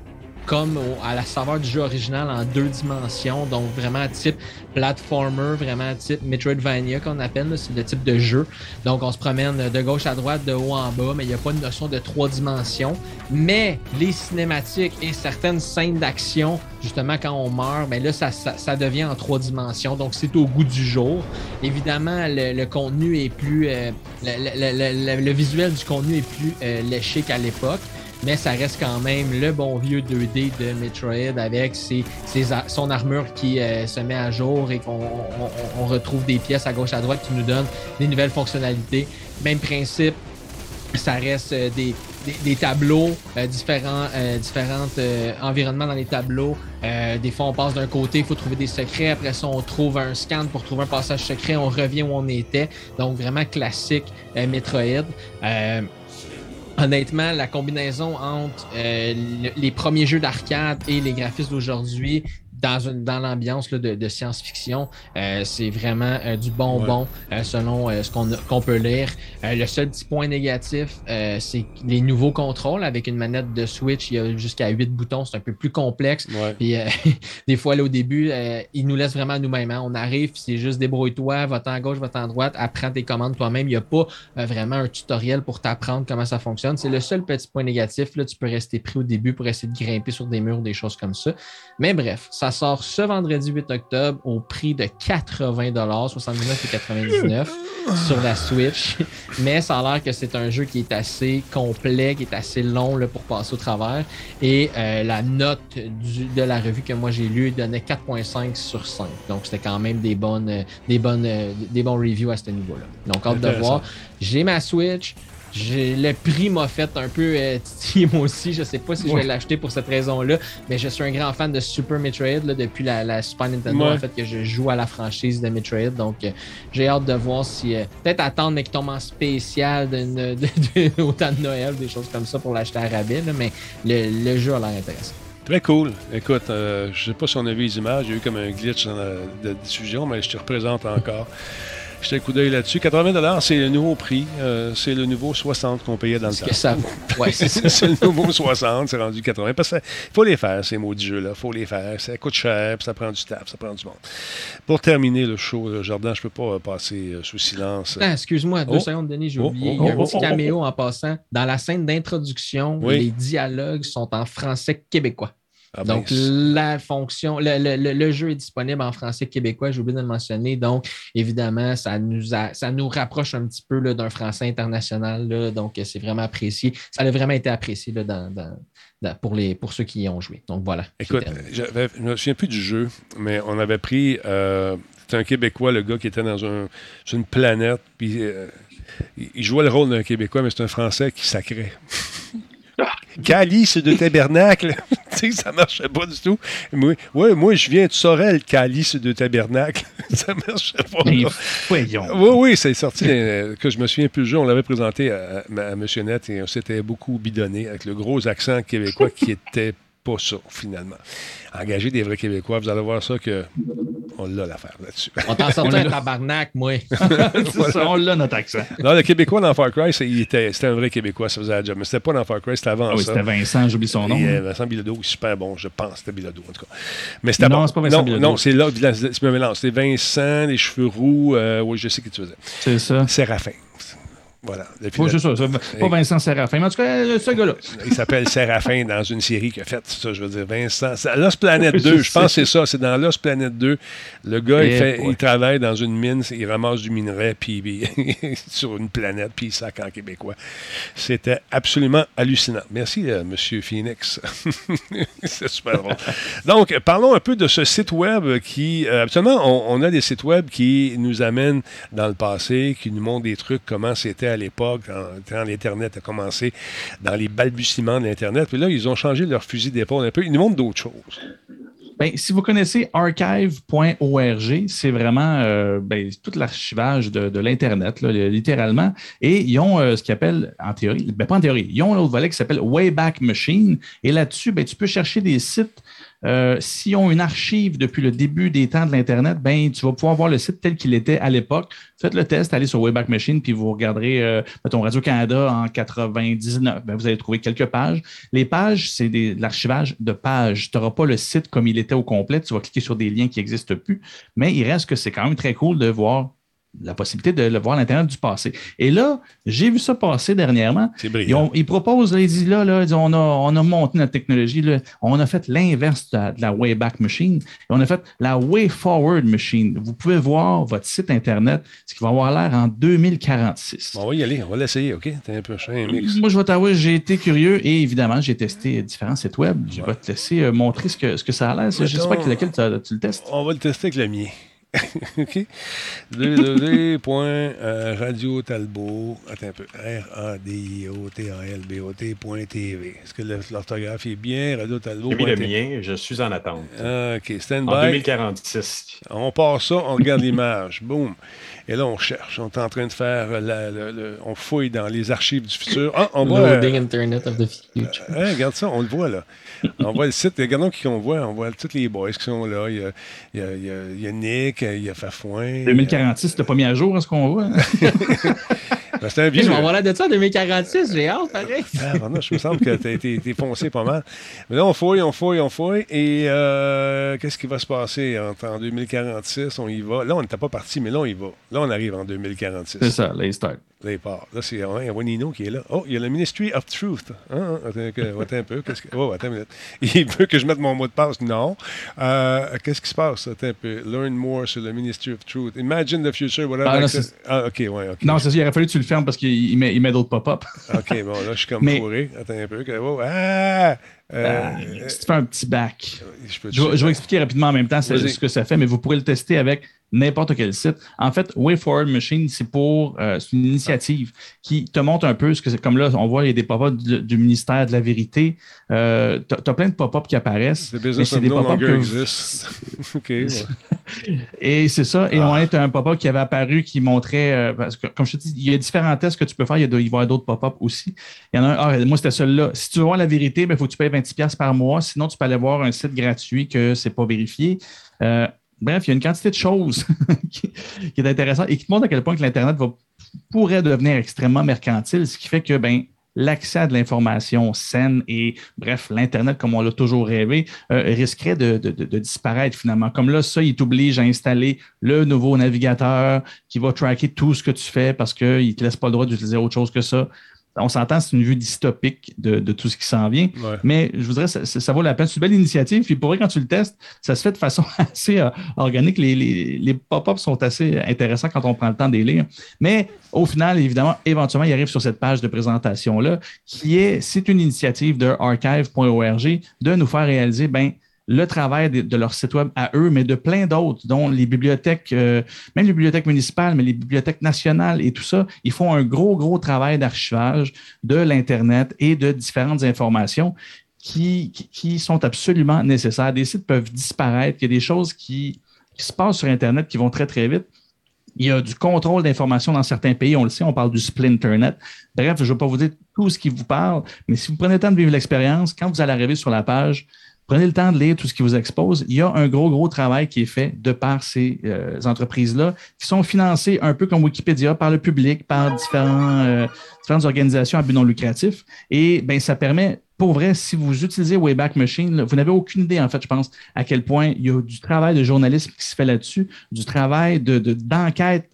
comme à la saveur du jeu original en deux dimensions, donc vraiment type platformer, vraiment type Metroidvania qu'on appelle, c'est le type de jeu. Donc on se promène de gauche à droite, de haut en bas, mais il n'y a pas de notion de trois dimensions. Mais les cinématiques et certaines scènes d'action, justement quand on meurt, mais ben là ça, ça, devient en trois dimensions, donc c'est au goût du jour. Évidemment, le, contenu est plus, euh, le, visuel du contenu est plus euh, léché qu'à l'époque mais ça reste quand même le bon vieux 2D de Metroid avec ses, son armure qui euh, se met à jour et qu'on on, retrouve des pièces à gauche à droite qui nous donnent des nouvelles fonctionnalités. Même principe, ça reste euh, des, des, tableaux, euh, différents différentes, environnements dans les tableaux. des fois, on passe d'un côté, il faut trouver des secrets. Après ça, on trouve un scan pour trouver un passage secret. On revient où on était. Donc, vraiment classique Metroid honnêtement, la combinaison entre euh, les premiers jeux d'arcade et les graphismes d'aujourd'hui dans, dans l'ambiance de, science-fiction. Euh, c'est vraiment euh, du bonbon euh, selon ce qu'on peut lire. le seul petit point négatif, c'est les nouveaux contrôles avec une manette de Switch. Il y a jusqu'à 8 boutons. C'est un peu plus complexe. Puis des fois, là, au début, ils nous laissent vraiment nous-mêmes. Hein. On arrive, c'est juste débrouille-toi, va à gauche, va à droite, apprends tes commandes toi-même. Il n'y a pas vraiment un tutoriel pour t'apprendre comment ça fonctionne. C'est le seul petit point négatif. Là, tu peux rester pris au début pour essayer de grimper sur des murs, des choses comme ça. Mais bref, ça sort ce vendredi 8 octobre au prix de 80 79,99 sur la Switch. Mais ça a l'air que c'est un jeu qui est assez complet, qui est assez long là, pour passer au travers. Et euh, la note de la revue que moi j'ai lue donnait 4,5 sur 5. Donc c'était quand même des bonnes, des bonnes, des bons reviews à ce niveau-là. Donc hâte de voir. J'ai ma Switch le prix m'a fait un peu euh, titiller moi aussi. Je sais pas si je vais l'acheter pour cette raison-là, mais je suis un grand fan de Super Metroid depuis la, Super Nintendo, en fait, que je joue à la franchise de Metroid. Donc, euh, j'ai hâte de voir si. Euh, peut-être attendre, mais qu'il tombe en spécial de, de, autant de Noël, des choses comme ça pour l'acheter à rabais, mais le, jeu a l'air intéressant. Très cool. Écoute, je sais pas si on a vu les images, il y a eu comme un glitch dans la, diffusion, mais je te représente encore. Jeter un coup d'œil là-dessus. 80 c'est le nouveau prix. Euh, c'est le nouveau 60 qu'on payait dans le temps. Que ça ouais, c'est le nouveau 60, c'est rendu 80. Parce qu'il faut les faire, ces maudits jeux-là. Il faut les faire. Ça coûte cher, puis ça prend du taf, ça prend du monde. Pour terminer le show, le Jardin, je ne peux pas passer euh, sous silence. Ah, excuse-moi, deux oh. secondes, Denis, j'ai oh, oublié. Oh, Il y a un petit caméo en passant. Dans la scène d'introduction, les dialogues sont en français québécois. Ah, donc, la fonction, le, jeu est disponible en français québécois, j'ai oublié de le mentionner. Donc, évidemment, ça nous, ça nous rapproche un petit peu d'un français international. donc, c'est vraiment apprécié. Ça a vraiment été apprécié pour, les, pour ceux qui y ont joué. Donc, voilà. Écoute, je ne me souviens plus du jeu, mais on avait pris. Euh, c'était un Québécois, le gars qui était dans une planète, puis euh, il jouait le rôle d'un Québécois, mais c'est un Français qui sacrait. Calice de tabernacle. ça marchait pas du tout. Moi, ouais, moi je viens de Sorel, Calice de Tabernacle. ça marchait pas. Mais voyons. Oui, oui, c'est sorti, euh, que je me souviens plus le jeu. On l'avait présenté à, à, à M. Net et on s'était beaucoup bidonné avec le gros accent québécois qui était pas ça, finalement. Engager des vrais Québécois, vous allez voir ça que on l'a l'affaire là-dessus. On t'en sortait un tabarnak, moi. Ça, on l'a notre accent. Non, le Québécois dans Far Cry, c'était un vrai Québécois, ça faisait la job. Mais c'était pas dans Far Cry, c'était avant Ah oui, ça. c'était Vincent, j'oublie son nom. Et, euh, Vincent Bilodeau, super bon, je pense que c'était Bilodeau, en tout cas. Mais c'était Non, bon. c'est pas Vincent non, Bilodeau. non, c'est là, c'est me mélange. C'est Vincent, les cheveux roux, euh, oui, je sais qui tu faisais. C'est ça. Séraphin. Voilà. Oui, c'est ça. Pas Vincent Séraphin. Mais en tout cas, euh, ce gars-là. Il s'appelle Séraphin dans une série qu'il a faite, ça, je veux dire, Vincent. Lost Planet 2, je pense que c'est ça, c'est dans Lost Planet 2. Le gars, il, Eh, fait, il travaille dans une mine, il ramasse du minerai, puis sur une planète, puis il sac en québécois. C'était absolument hallucinant. Merci, euh, Monsieur Phoenix. c'est super drôle. Donc, parlons un peu de ce site web qui, euh, habituellement, on, on a des sites web qui nous amènent dans le passé, qui nous montrent des trucs, comment c'était à l'époque, quand, l'Internet a commencé, dans les balbutiements de l'Internet. Puis là, ils ont changé leur fusil d'épaule un peu. Ils nous montrent d'autres choses. Ben, si vous connaissez archive.org, c'est vraiment euh, ben, tout l'archivage de, l'Internet, littéralement. Et ils ont euh, ce qu'ils appellent, en théorie, ben, pas en théorie, ils ont un autre volet qui s'appelle Wayback Machine. Et là-dessus, ben, tu peux chercher des sites. Euh, S'ils ont une archive depuis le début des temps de l'Internet, ben, tu vas pouvoir voir le site tel qu'il était à l'époque. Faites le test, allez sur Wayback Machine, puis vous regarderez, euh, mettons, Radio-Canada en 99. Ben, vous allez trouver quelques pages. Les pages, c'est l'archivage de pages. Tu n'auras pas le site comme il était au complet. Tu vas cliquer sur des liens qui n'existent plus. Mais il reste que c'est quand même très cool de voir la possibilité de le voir à l'Internet du passé. Et là, j'ai vu ça passer dernièrement. C'est Ils, ont- ils proposent, là, ils disent là, là ils disent, on, a, on a monté notre technologie, là, on a fait l'inverse de, la- de la Wayback Machine, et on a fait la Way Forward Machine. Vous pouvez voir votre site Internet, ce qui va avoir l'air en 2046. Bon, on va y aller, on va l'essayer, OK? T'es un peu mix. Moi, je vais t'avouer, j'ai été curieux et évidemment, j'ai testé différents sites web. Je vais te laisser euh, montrer ce que, ce que ça a l'air. Je ne sais pas Mettons- lequel tu le testes. On va le tester avec le mien. OK? www.radiotalbot. Attends un peu. R-A-D-I-O-T-A-L-B-O-T.tv. Est-ce que l'orthographe est bien? Radio Talbot. J'ai mis le mien, je suis en attente. OK, stand En by. 2046. On part ça, on regarde l'image. Boum. Et là, on cherche. On est en train de faire. la- on fouille dans les archives du futur. Ah, on voit. Loading Internet of the Future. Hein, regarde ça, on le voit là. On voit le site, regardons qui on voit. On voit tous les boys qui sont là. Il y a, il y a- il y a- il y a a Fafouin. 2046, tu pas mis à jour, est-ce qu'on voit? Ben, C'est un Je vieux. vais avoir l'air de ça en 2046, j'ai hâte, pareil. Ah, pardon, je me semble que t'es foncé pas mal. Mais là, on fouille, on fouille, on fouille. Et euh, qu'est-ce qui va se passer en, en 2046? On y va. Là, on n'était pas parti, mais là, on y va. Là, on arrive en 2046. C'est ça, là, il start. Là, il part. Là, c'est ouais, il y a Nino qui est là. Oh, il y a le Ministry of Truth. Hein, hein, attends, que- attends un peu. Qu'est-ce que... Oh, attends une minute. Il veut que je mette mon mot de passe? Non. Euh, qu'est-ce qui se passe? Attends un peu. Learn more sur le Ministry of Truth. Imagine the future. Whatever. Ah, là, access- c'est- ah, OK, ouais, OK. Non, c'est ça, il aurait fallu que tu le fermes parce qu'il il met, il met d'autres pop-up. OK, bon, là, je suis comme Mais- fourré. Attends un peu. que- oh, ah! Euh, Euh, si tu fais un petit back. je vais, je vais expliquer rapidement en même temps ce que ça fait, mais vous pourrez le tester avec n'importe quel site. En fait, Way Forward Machine, c'est pour euh, c'est une initiative qui te montre un peu ce que c'est. Comme là, on voit, il y a des pop-ups du, du ministère de la Vérité. Euh, tu as, plein de pop-ups qui apparaissent. C'est des no pop-up longer que-. OK. ouais. Et c'est ça. Et Ah. on est un pop-up qui avait apparu qui montrait, euh, parce que, comme je te dis, il y a différents tests que tu peux faire. Il, y a de- il va y avoir d'autres pop-up aussi. Il y en a un, ah, moi, c'était celui-là. Si tu veux voir la vérité, il faut que tu payes 20$ par mois. Sinon, tu peux aller voir un site gratuit que c'est pas vérifié. Euh, bref, il y a une quantité de choses qui, est intéressante et qui te montre à quel point que l'Internet pourrait devenir extrêmement mercantile, ce qui fait que, ben, l'accès à de l'information saine et, bref, l'Internet, comme on l'a toujours rêvé, euh, risquerait de- de disparaître finalement. Comme là, ça, il t'oblige à installer le nouveau navigateur qui va tracker tout ce que tu fais parce qu'il ne te laisse pas le droit d'utiliser autre chose que ça. On s'entend, c'est une vue dystopique de, de tout ce qui s'en vient. Ouais. Mais je voudrais, ça, ça- ça vaut la peine. C'est une belle initiative. Puis pour vrai, quand tu le testes, ça se fait de façon assez euh, organique. Les, les- les pop-ups sont assez intéressants quand on prend le temps de les lire. Mais au final, évidemment, éventuellement, il arrive sur cette page de présentation-là, qui est, c'est une initiative de archive.org de nous faire réaliser, ben, le travail de, leur site web à eux, mais de plein d'autres, dont les bibliothèques, euh, même les bibliothèques municipales, mais les bibliothèques nationales et tout ça, ils font un gros, gros travail d'archivage de l'Internet et de différentes informations. qui, sont absolument nécessaires. Des sites peuvent disparaître. Il y a des choses qui, qui se passent sur Internet qui vont très, très vite. Il y a du contrôle d'information dans certains pays, on le sait, on parle du Splinternet. Bref, je ne vais pas vous dire tout ce qui vous parle, mais si vous prenez le temps de vivre l'expérience, quand vous allez arriver sur la page, prenez le temps de lire tout ce qui vous expose. Il y a un gros, gros travail qui est fait de par ces euh, entreprises-là, qui sont financées un peu comme Wikipédia par le public, par euh, différentes organisations à but non lucratif. Et ben, ça permet pour vrai, si vous utilisez Wayback Machine, vous n'avez aucune idée, en fait, je pense, à quel point il y a du travail de journalisme qui se fait là-dessus, du travail de, d'enquête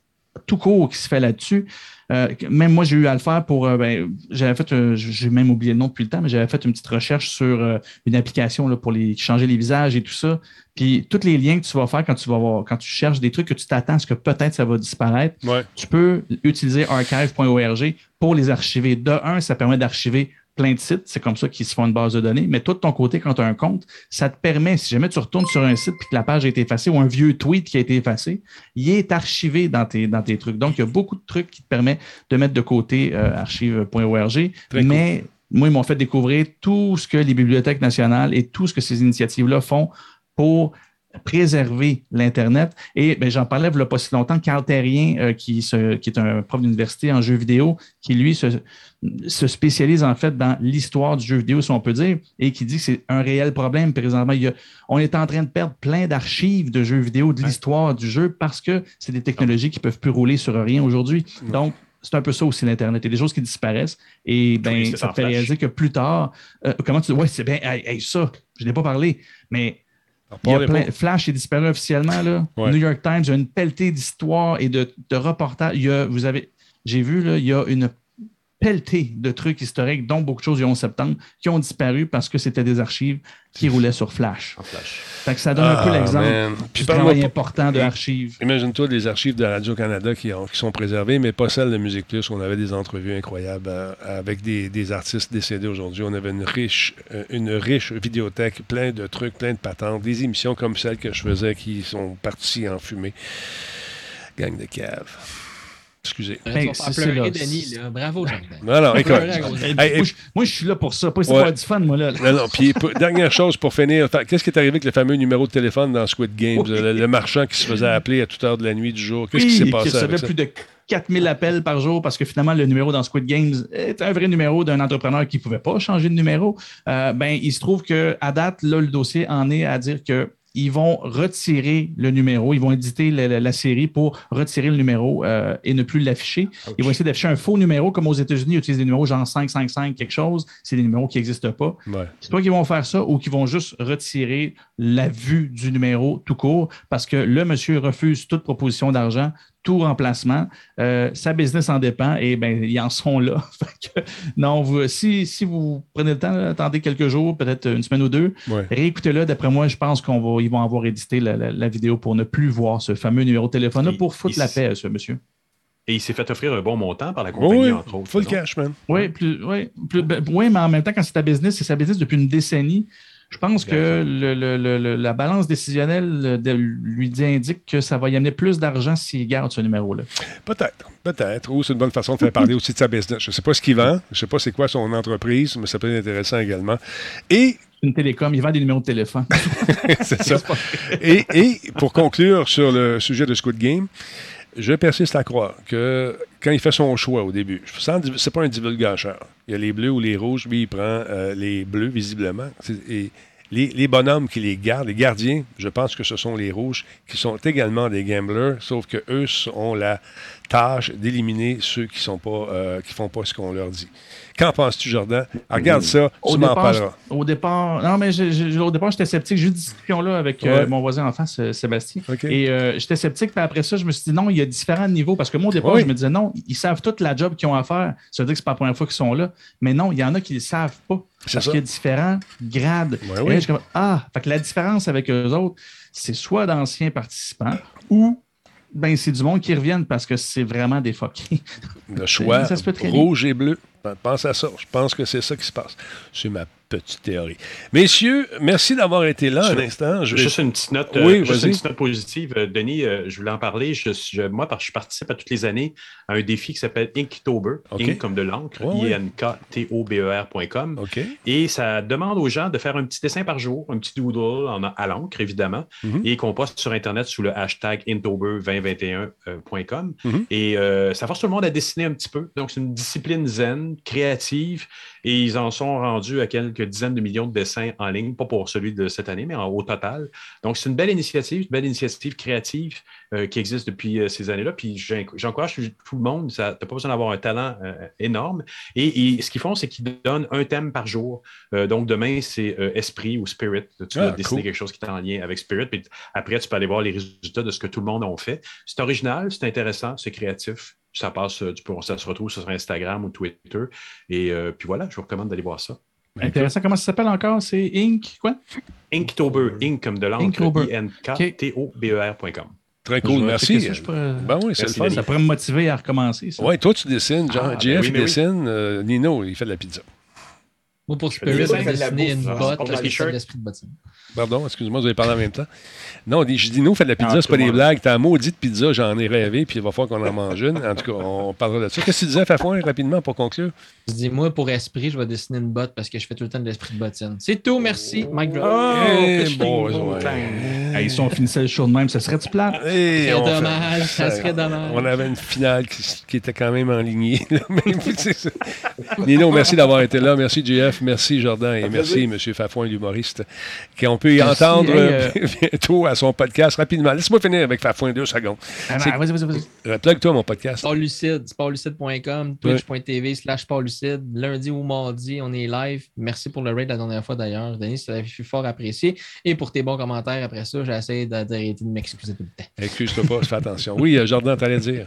tout court qui se fait là-dessus. Euh, même moi, j'ai eu à le faire pour. Euh, ben, j'avais fait, euh, j'ai même oublié le nom depuis le temps, mais j'avais fait une petite recherche sur une application là, pour les, changer les visages et tout ça. Puis tous les liens que tu vas faire quand tu vas voir, quand tu cherches des trucs que tu t'attends à ce que peut-être ça va disparaître, tu peux utiliser archive.org pour les archiver. De un, ça permet d'archiver plein de sites, c'est comme ça qu'ils se font une base de données. Mais toi, de ton côté, quand tu as un compte, ça te permet, si jamais tu retournes sur un site et que la page a été effacée ou un vieux tweet qui a été effacé, il est archivé dans tes, dans tes trucs. Donc, il y a beaucoup de trucs qui te permettent de mettre de côté euh, archive.org. Mais moi, ils m'ont fait découvrir tout ce que les bibliothèques nationales et tout ce que ces initiatives-là font pour préserver l'Internet. Et ben, j'en parlais il n'y a pas si longtemps, Carl Terrien, euh, qui, qui, est un prof d'université en jeux vidéo, qui lui se, se, spécialise en fait dans l'histoire du jeu vidéo, si on peut dire, et qui dit que c'est un réel problème présentement. Il y a, on est en train de perdre plein d'archives de jeux vidéo, de l'histoire du jeu, parce que c'est des technologies qui ne peuvent plus rouler sur rien aujourd'hui. Donc, c'est un peu ça aussi l'Internet. Il y a des choses qui disparaissent et ben, ça te fait réaliser que plus tard, euh, comment tu dis, ouais, c'est bien, ça, je n'ai pas parlé, mais Flash est disparu officiellement. Là. New York Times a une pelletée d'histoires et de, de reportages. vous avez, j'ai vu, là, il y a une pelletée de trucs historiques, dont beaucoup de choses du 11 septembre, qui ont disparu parce que c'était des archives qui roulaient sur Flash. ça donne un peu ah, l'exemple du travail important de archives. Imagine-toi des archives de Radio-Canada qui, sont préservées, mais pas celles de Musique Plus. On avait des entrevues incroyables euh, avec des, artistes décédés aujourd'hui. On avait une riche, euh, une riche vidéothèque, plein de trucs, plein de patentes, des émissions comme celles que je faisais qui sont parties en fumée. Gang de cave. Excusez. Ben, Denis. Là. Bravo, Jean. Non, non, écoute. moi, je suis là pour ça. Pas c'est pas du fun, moi. Là. Non, non. Puis, dernière chose pour finir. Qu'est-ce qui est arrivé avec le fameux numéro de téléphone dans Squid Games? Le, marchand qui se faisait appeler à toute heure de la nuit, du jour. Qu'est-ce qui s'est passé? Qui recevait plus de 4000 appels par jour parce que finalement, le numéro dans Squid Games est un vrai numéro d'un entrepreneur qui ne pouvait pas changer de numéro. Euh, ben, il se trouve qu'à date, là, le dossier en est à dire que ils vont retirer le numéro, ils vont éditer la, série pour retirer le numéro euh, et ne plus l'afficher. Ils vont essayer d'afficher un faux numéro, comme aux États-Unis, ils utilisent des numéros genre 555 quelque chose. C'est des numéros qui n'existent pas. C'est pas qu'ils vont faire ça ou qu'ils vont juste retirer la vue du numéro tout court parce que le monsieur refuse toute proposition d'argent, tout remplacement. Euh, sa business en dépend et ben, ils en sont là. non, vous, si, si, vous prenez le temps, attendez quelques jours, peut-être une semaine ou deux, réécoutez-le. D'après moi, je pense qu'ils vont avoir édité la, vidéo pour ne plus voir ce fameux numéro de téléphone-là pour foutre la paix à ce monsieur. Et il s'est fait offrir un bon montant par la compagnie, entre autres. Full cash, man. Oui, plus, oui, ben, oui, mais en même temps, quand c'est ta business, c'est sa business depuis une décennie. Je pense que la balance décisionnelle de, lui dit, indique que ça va y amener plus d'argent s'il garde ce numéro-là. Peut-être, peut-être. Ou c'est une bonne façon de faire parler aussi de sa business. Je ne sais pas ce qu'il vend, je ne sais pas c'est quoi son entreprise, mais ça peut être intéressant également. Et une télécom, il vend des numéros de téléphone. c'est ça. et, et, pour conclure sur le sujet de Squid Game, je persiste à croire que quand il fait son choix au début, c'est pas un divulgateur. Il y a les bleus ou les rouges, lui, il prend euh, les bleus, visiblement. Les, les, bonhommes qui les gardent, les gardiens, je pense que ce sont les rouges, qui sont également des gamblers, sauf que eux ont la tâche d'éliminer ceux qui sont pas, euh, qui font pas ce qu'on leur dit. Qu'en penses-tu, Jordan? regarde ça, tu m'en parleras. Au départ, non, mais au départ, j'étais sceptique. J'ai eu une discussion là avec euh, mon voisin en face, euh, Sébastien. Et euh, j'étais sceptique. Puis après ça, je me suis dit non, il y a différents niveaux. Parce que moi, au départ, je me disais non, ils savent toute la job qu'ils ont à faire. Ça veut dire que c'est pas la première fois qu'ils sont là. Mais non, il y en a qui ne le savent pas. Parce qu'il y a différents grades. Et je, ah, fait que la différence avec eux autres, c'est soit d'anciens participants ou ben, c'est du monde qui reviennent parce que c'est vraiment des fuckers. Le choix rouge et bleu Pense à ça. Je pense que c'est ça qui se passe. C'est ma petite théorie. Messieurs, merci d'avoir été là un instant. Je Juste une petite note, oui, juste une petite note positive. Denis, je voulais en parler. Je, moi, je participe à toutes les années à un défi qui s'appelle Inktober. Ink comme de l'encre, I-N-K-T-O-B-E-R.com. Et ça demande aux gens de faire un petit dessin par jour, un petit doodle en, à l'encre, évidemment, mm-hmm. et qu'on poste sur Internet sous le hashtag Inktober2021.com. Mm-hmm. Et ça force tout le monde à dessiner un petit peu. Donc, c'est une discipline zen, créative, et ils en sont rendus à quelques dizaines de millions de dessins en ligne, pas pour celui de cette année, mais en, au total. Donc, c'est une belle initiative, une belle initiative créative euh, qui existe depuis euh, ces années-là. Puis, j'encourage tout le monde, tu n'as pas besoin d'avoir un talent euh, énorme. Et, ce qu'ils font, c'est qu'ils donnent un thème par jour. donc, demain, c'est esprit ou spirit. Tu vas ah, dessiner quelque chose qui est en lien avec spirit. Puis après, tu peux aller voir les résultats de ce que tout le monde a fait. C'est original, c'est intéressant, c'est créatif ça passe, tu peux, ça se retrouve sur Instagram ou Twitter. Et puis voilà, je vous recommande d'aller voir ça. Intéressant. Comment ça s'appelle encore? C'est Ink, quoi? Inktober. Ink comme de l'encre. I-N-K-T-O-B-E-R.com. Très cool, merci. Ça, ben oui, c'est le fun. Ça pourrait me motiver à recommencer. Oui, toi, tu dessines. Jean, ah, ben dessine. Euh, Nino, il fait de la pizza. Moi, pour Spirit, j'ai dessiné une botte avec l'esprit de bottine. Pardon, excuse-moi, vous avez parlé en même temps. Non, je dis, nous, fait de la pizza, c'est pas des blagues. T'as un maudite pizza, j'en ai rêvé, puis il va falloir qu'on en mange une. En tout cas, on parlera de ça. Qu'est-ce que tu disais, Fafouin, rapidement, pour conclure? Je dis, moi, pour esprit, je vais dessiner une botte parce que je fais tout le temps de l'esprit de bottine. C'est tout, merci. Mike Drop. Oh, hey, si on finissait le show de même, ça serait-tu plat? C'est dommage, ça serait dommage. On avait une finale qui, était quand même en ligne. Nino, merci d'avoir été là. Merci, JF. Merci, Jordan. Et merci, M. Fafouin, l'humoriste, qu'on peut y entendre euh, bientôt à son podcast rapidement. Laisse-moi finir avec Fafouin deux secondes. Ah, vas-y, vas-y, vas-y. Plug-toi mon podcast. Sport Lucide, sportlucide.com, twitch.tv slash sportlucide. Lundi ou mardi, on est live. Merci pour le raid la dernière fois d'ailleurs. Denis, ça a été fort apprécié. Et pour tes bons commentaires après ça, j'essaie d'arrêter de m'excuser tout le temps. Excuse-toi pas, fais attention. Oui, euh, Jordan, t'allais dire.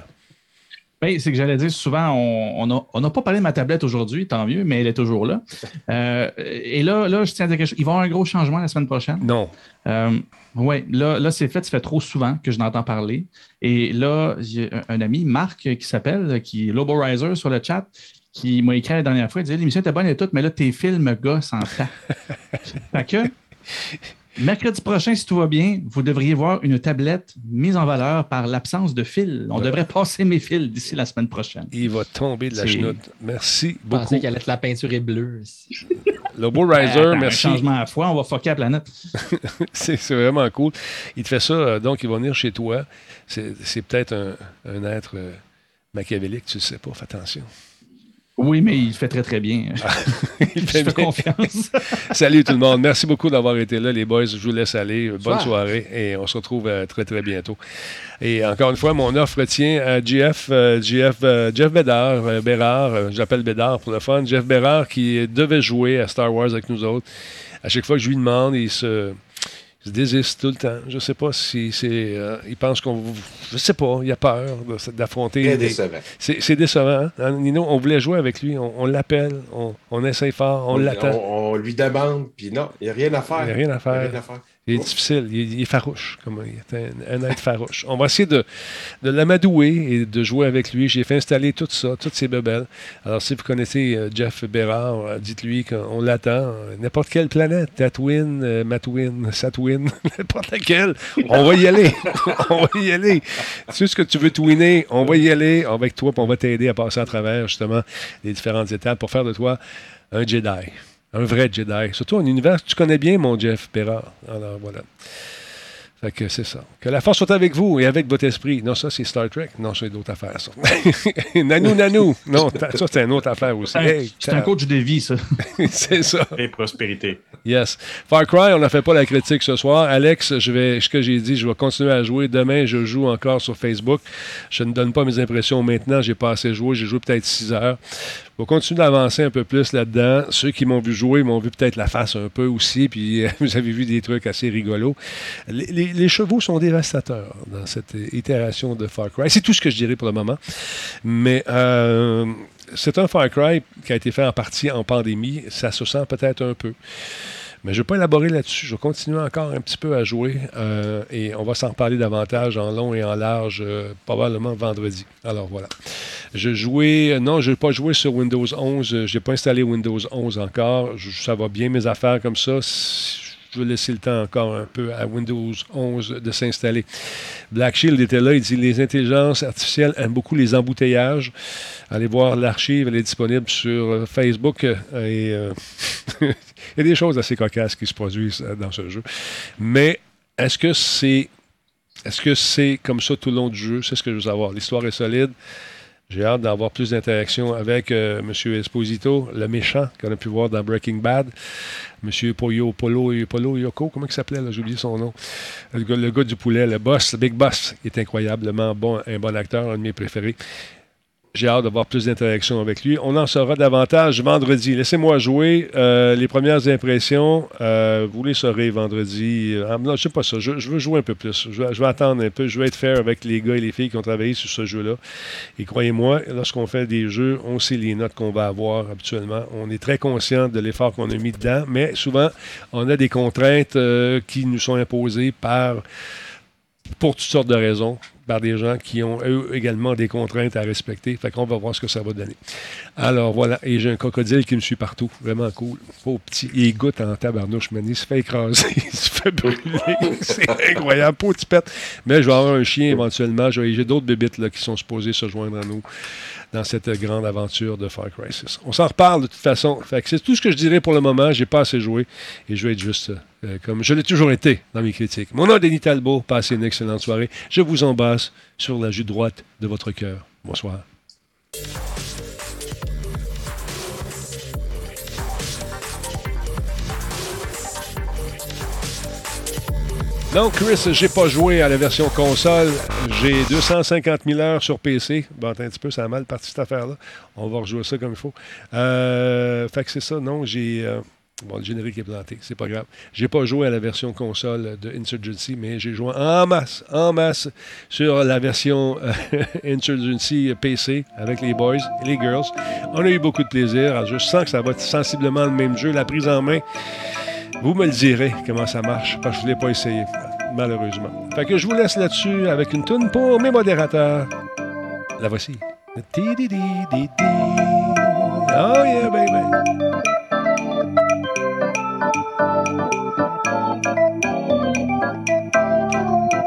Ben, c'est que j'allais dire souvent, on n'a pas parlé de ma tablette aujourd'hui, tant mieux, mais elle est toujours là. Euh, et là, là, je tiens à dire quelque chose. Il va y avoir un gros changement la semaine prochaine. Non. Euh, oui, là, là c'est fait, ça fait trop souvent que je n'entends parler. Et là, j'ai un, ami, Marc, qui s'appelle, qui est sur le chat, qui m'a écrit la dernière fois, il disait l'émission était bonne et tout, mais là, tes films gossent en temps. fait que Mercredi prochain, si tout va bien, vous devriez voir une tablette mise en valeur par l'absence de fil. On devrait passer mes fils d'ici la semaine prochaine. Il va tomber de la chenoute. Merci beaucoup. Je pensais qu'elle la peinture est bleue. Lobo Riser, euh, merci. changement à foi, on va fucker la planète. c'est vraiment cool. Il te fait ça, euh, donc il va venir chez toi. C'est peut-être un, être euh, machiavélique, tu ne sais pas, fais attention. Oui, mais il fait très, très bien. Ah, il fait confiance. Salut tout le monde. Merci beaucoup d'avoir été là, les boys. Je vous laisse aller. Bonne soirée et on se retrouve euh, très, très bientôt. Et encore une fois, mon offre tient à Jeff, euh, Jeff, euh, Jeff Bédard, Bérard, j'appelle Bédard pour le fun. Jeff Bérard qui devait jouer à Star Wars avec nous autres. À chaque fois que je lui demande, il se se désiste tout le temps. Je ne sais pas si c'est. Euh, il pense qu'on. Je sais pas, il a peur d'affronter. C'est C'est décevant. Hein? Nino, on voulait jouer avec lui, on, l'appelle, on, on, essaye fort, on, l'attend. On, lui demande, puis non, il n'y a rien à faire. Il n'y a rien à faire. Il est difficile, il est, farouche, comme il est un, être farouche. On va essayer de, de l'amadouer et de jouer avec lui. J'ai fait installer tout ça, toutes ces bebelles. Alors, si vous connaissez euh, Jeff Bérard, euh, dites-lui qu'on l'attend. N'importe quelle planète, Tatooine, euh, Matwin, Satwin, n'importe laquelle, on va y aller. on va y aller. Tu sais ce que tu veux twinner, on va y aller avec toi, puis on va t'aider à passer à travers, justement, les différentes étapes pour faire de toi un Jedi. Un vrai Jedi. Surtout un univers que tu connais bien, mon Jeff Perra. Alors voilà. Fait que c'est ça. Que la force soit avec vous et avec votre esprit. Non, ça, c'est Star Trek. Non, c'est d'autres affaires, ça. nanou, nanou. Non, ça, c'est une autre affaire aussi. c'est un coach de vie, ça. c'est ça. Et prospérité. Yes. Far Cry, on n'a fait pas la critique ce soir. Alex, je vais, ce que j'ai dit, je vais continuer à jouer. Demain, je joue encore sur Facebook. Je ne donne pas mes impressions maintenant. J'ai pas assez joué. J'ai joué peut-être 6 heures. Je vais continuer d'avancer un peu plus là-dedans. Ceux qui m'ont vu jouer m'ont vu peut-être la face un peu aussi, puis vous avez vu des trucs assez rigolos. Les, chevaux sont dévastateurs dans cette itération de Far Cry. C'est tout ce que je dirais pour le moment. Mais euh, c'est un Far Cry qui a été fait en partie en pandémie. Ça se sent peut-être un peu. Mais je ne vais pas élaborer là-dessus. Je vais continuer encore un petit peu à jouer euh, et on va s'en reparler davantage en long et en large, euh, probablement vendredi. Alors voilà. Je jouais, non, je n'ai pas joué sur Windows 11. Je n'ai pas installé Windows 11 encore. ça va bien mes affaires comme ça je vais laisser le temps encore un peu à Windows 11 de s'installer. Black Shield était là, il dit les intelligences artificielles aiment beaucoup les embouteillages. Allez voir l'archive, elle est disponible sur euh, Facebook euh, et euh, il y a des choses assez cocasses qui se produisent dans ce jeu. Mais est-ce que c'est est-ce que c'est comme ça tout le long du jeu? C'est ce que je veux savoir. L'histoire est solide. J'ai hâte d'avoir plus d'interactions avec euh, M. Esposito, le méchant qu'on a pu voir dans Breaking Bad. M. Poyo, Polo, Polo Yoko, comment il s'appelait, j'ai oublié son nom. Le gars, du poulet, le boss, le Big Boss, est incroyablement bon, un bon acteur, un de mes préférés. J'ai hâte d'avoir plus d'interactions avec lui. On en saura davantage vendredi. Laissez-moi jouer. Euh, les premières impressions, euh, vous les saurez vendredi. Euh, non, je sais pas ça. Je, veux jouer un peu plus. Je vais, attendre un peu. Je vais être fair avec les gars et les filles qui ont travaillé sur ce jeu-là. Et croyez-moi, lorsqu'on fait des jeux, on sait les notes qu'on va avoir habituellement. On est très conscient de l'effort qu'on a mis dedans, mais souvent, on a des contraintes qui nous sont imposées par pour toutes sortes de raisons par des gens qui ont eux également des contraintes à respecter. Fait qu'on va voir ce que ça va donner. Alors voilà, et j'ai un crocodile qui me suit partout. Vraiment cool. Petit. Il goûte en tabarnouche. Il se fait écraser, il se fait brûler. C'est incroyable. Pauvre petit pète. Mais je vais avoir un chien éventuellement. J'ai d'autres bébites qui sont supposés se joindre à nous dans cette grande aventure de Far 6. On s'en reparle de toute façon. c'est tout ce que je dirais pour le moment. J'ai pas assez joué et je vais être juste euh, comme je l'ai toujours été dans mes critiques. Mon nom est Denis Talbot. Passez une excellente soirée. Je vous embrasse sur la joue droite de votre cœur. Bonsoir. Donc, Chris, j'ai pas joué à la version console. J'ai 250 000 heures sur PC. Bon, attends un petit peu, ça a mal parti cette affaire-là. On va rejouer ça comme il faut. Euh, fait que c'est ça, non, j'ai. Euh, bon, le générique est planté, c'est pas grave. J'ai pas joué à la version console de Insurgency, mais j'ai joué en masse, en masse sur la version euh, Insurgency PC avec les boys et les girls. On a eu beaucoup de plaisir. Je sens que ça va être sensiblement le même jeu. La prise en main. Vous me le direz comment ça marche, parce que je ne l'ai pas essayé, malheureusement. Fait que je vous laisse là-dessus avec une toune pour mes modérateurs. La voici. Oh yeah, baby.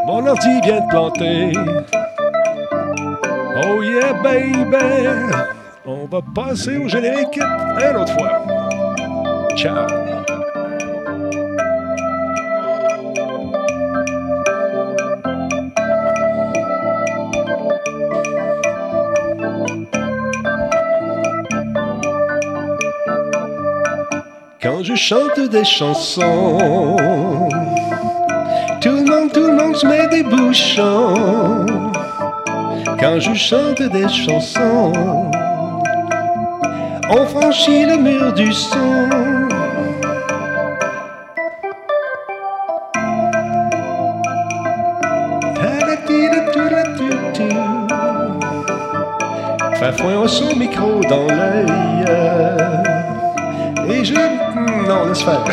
Mon ordi vient de planter. Oh yeah, baby. On va passer au générique une autre fois. Ciao. Je chante des chansons, tout le monde, tout le monde se met des bouchons. Quand je chante des chansons, on franchit le mur du son. Fafouin son micro dans l'œil. Et je non, laisse faire.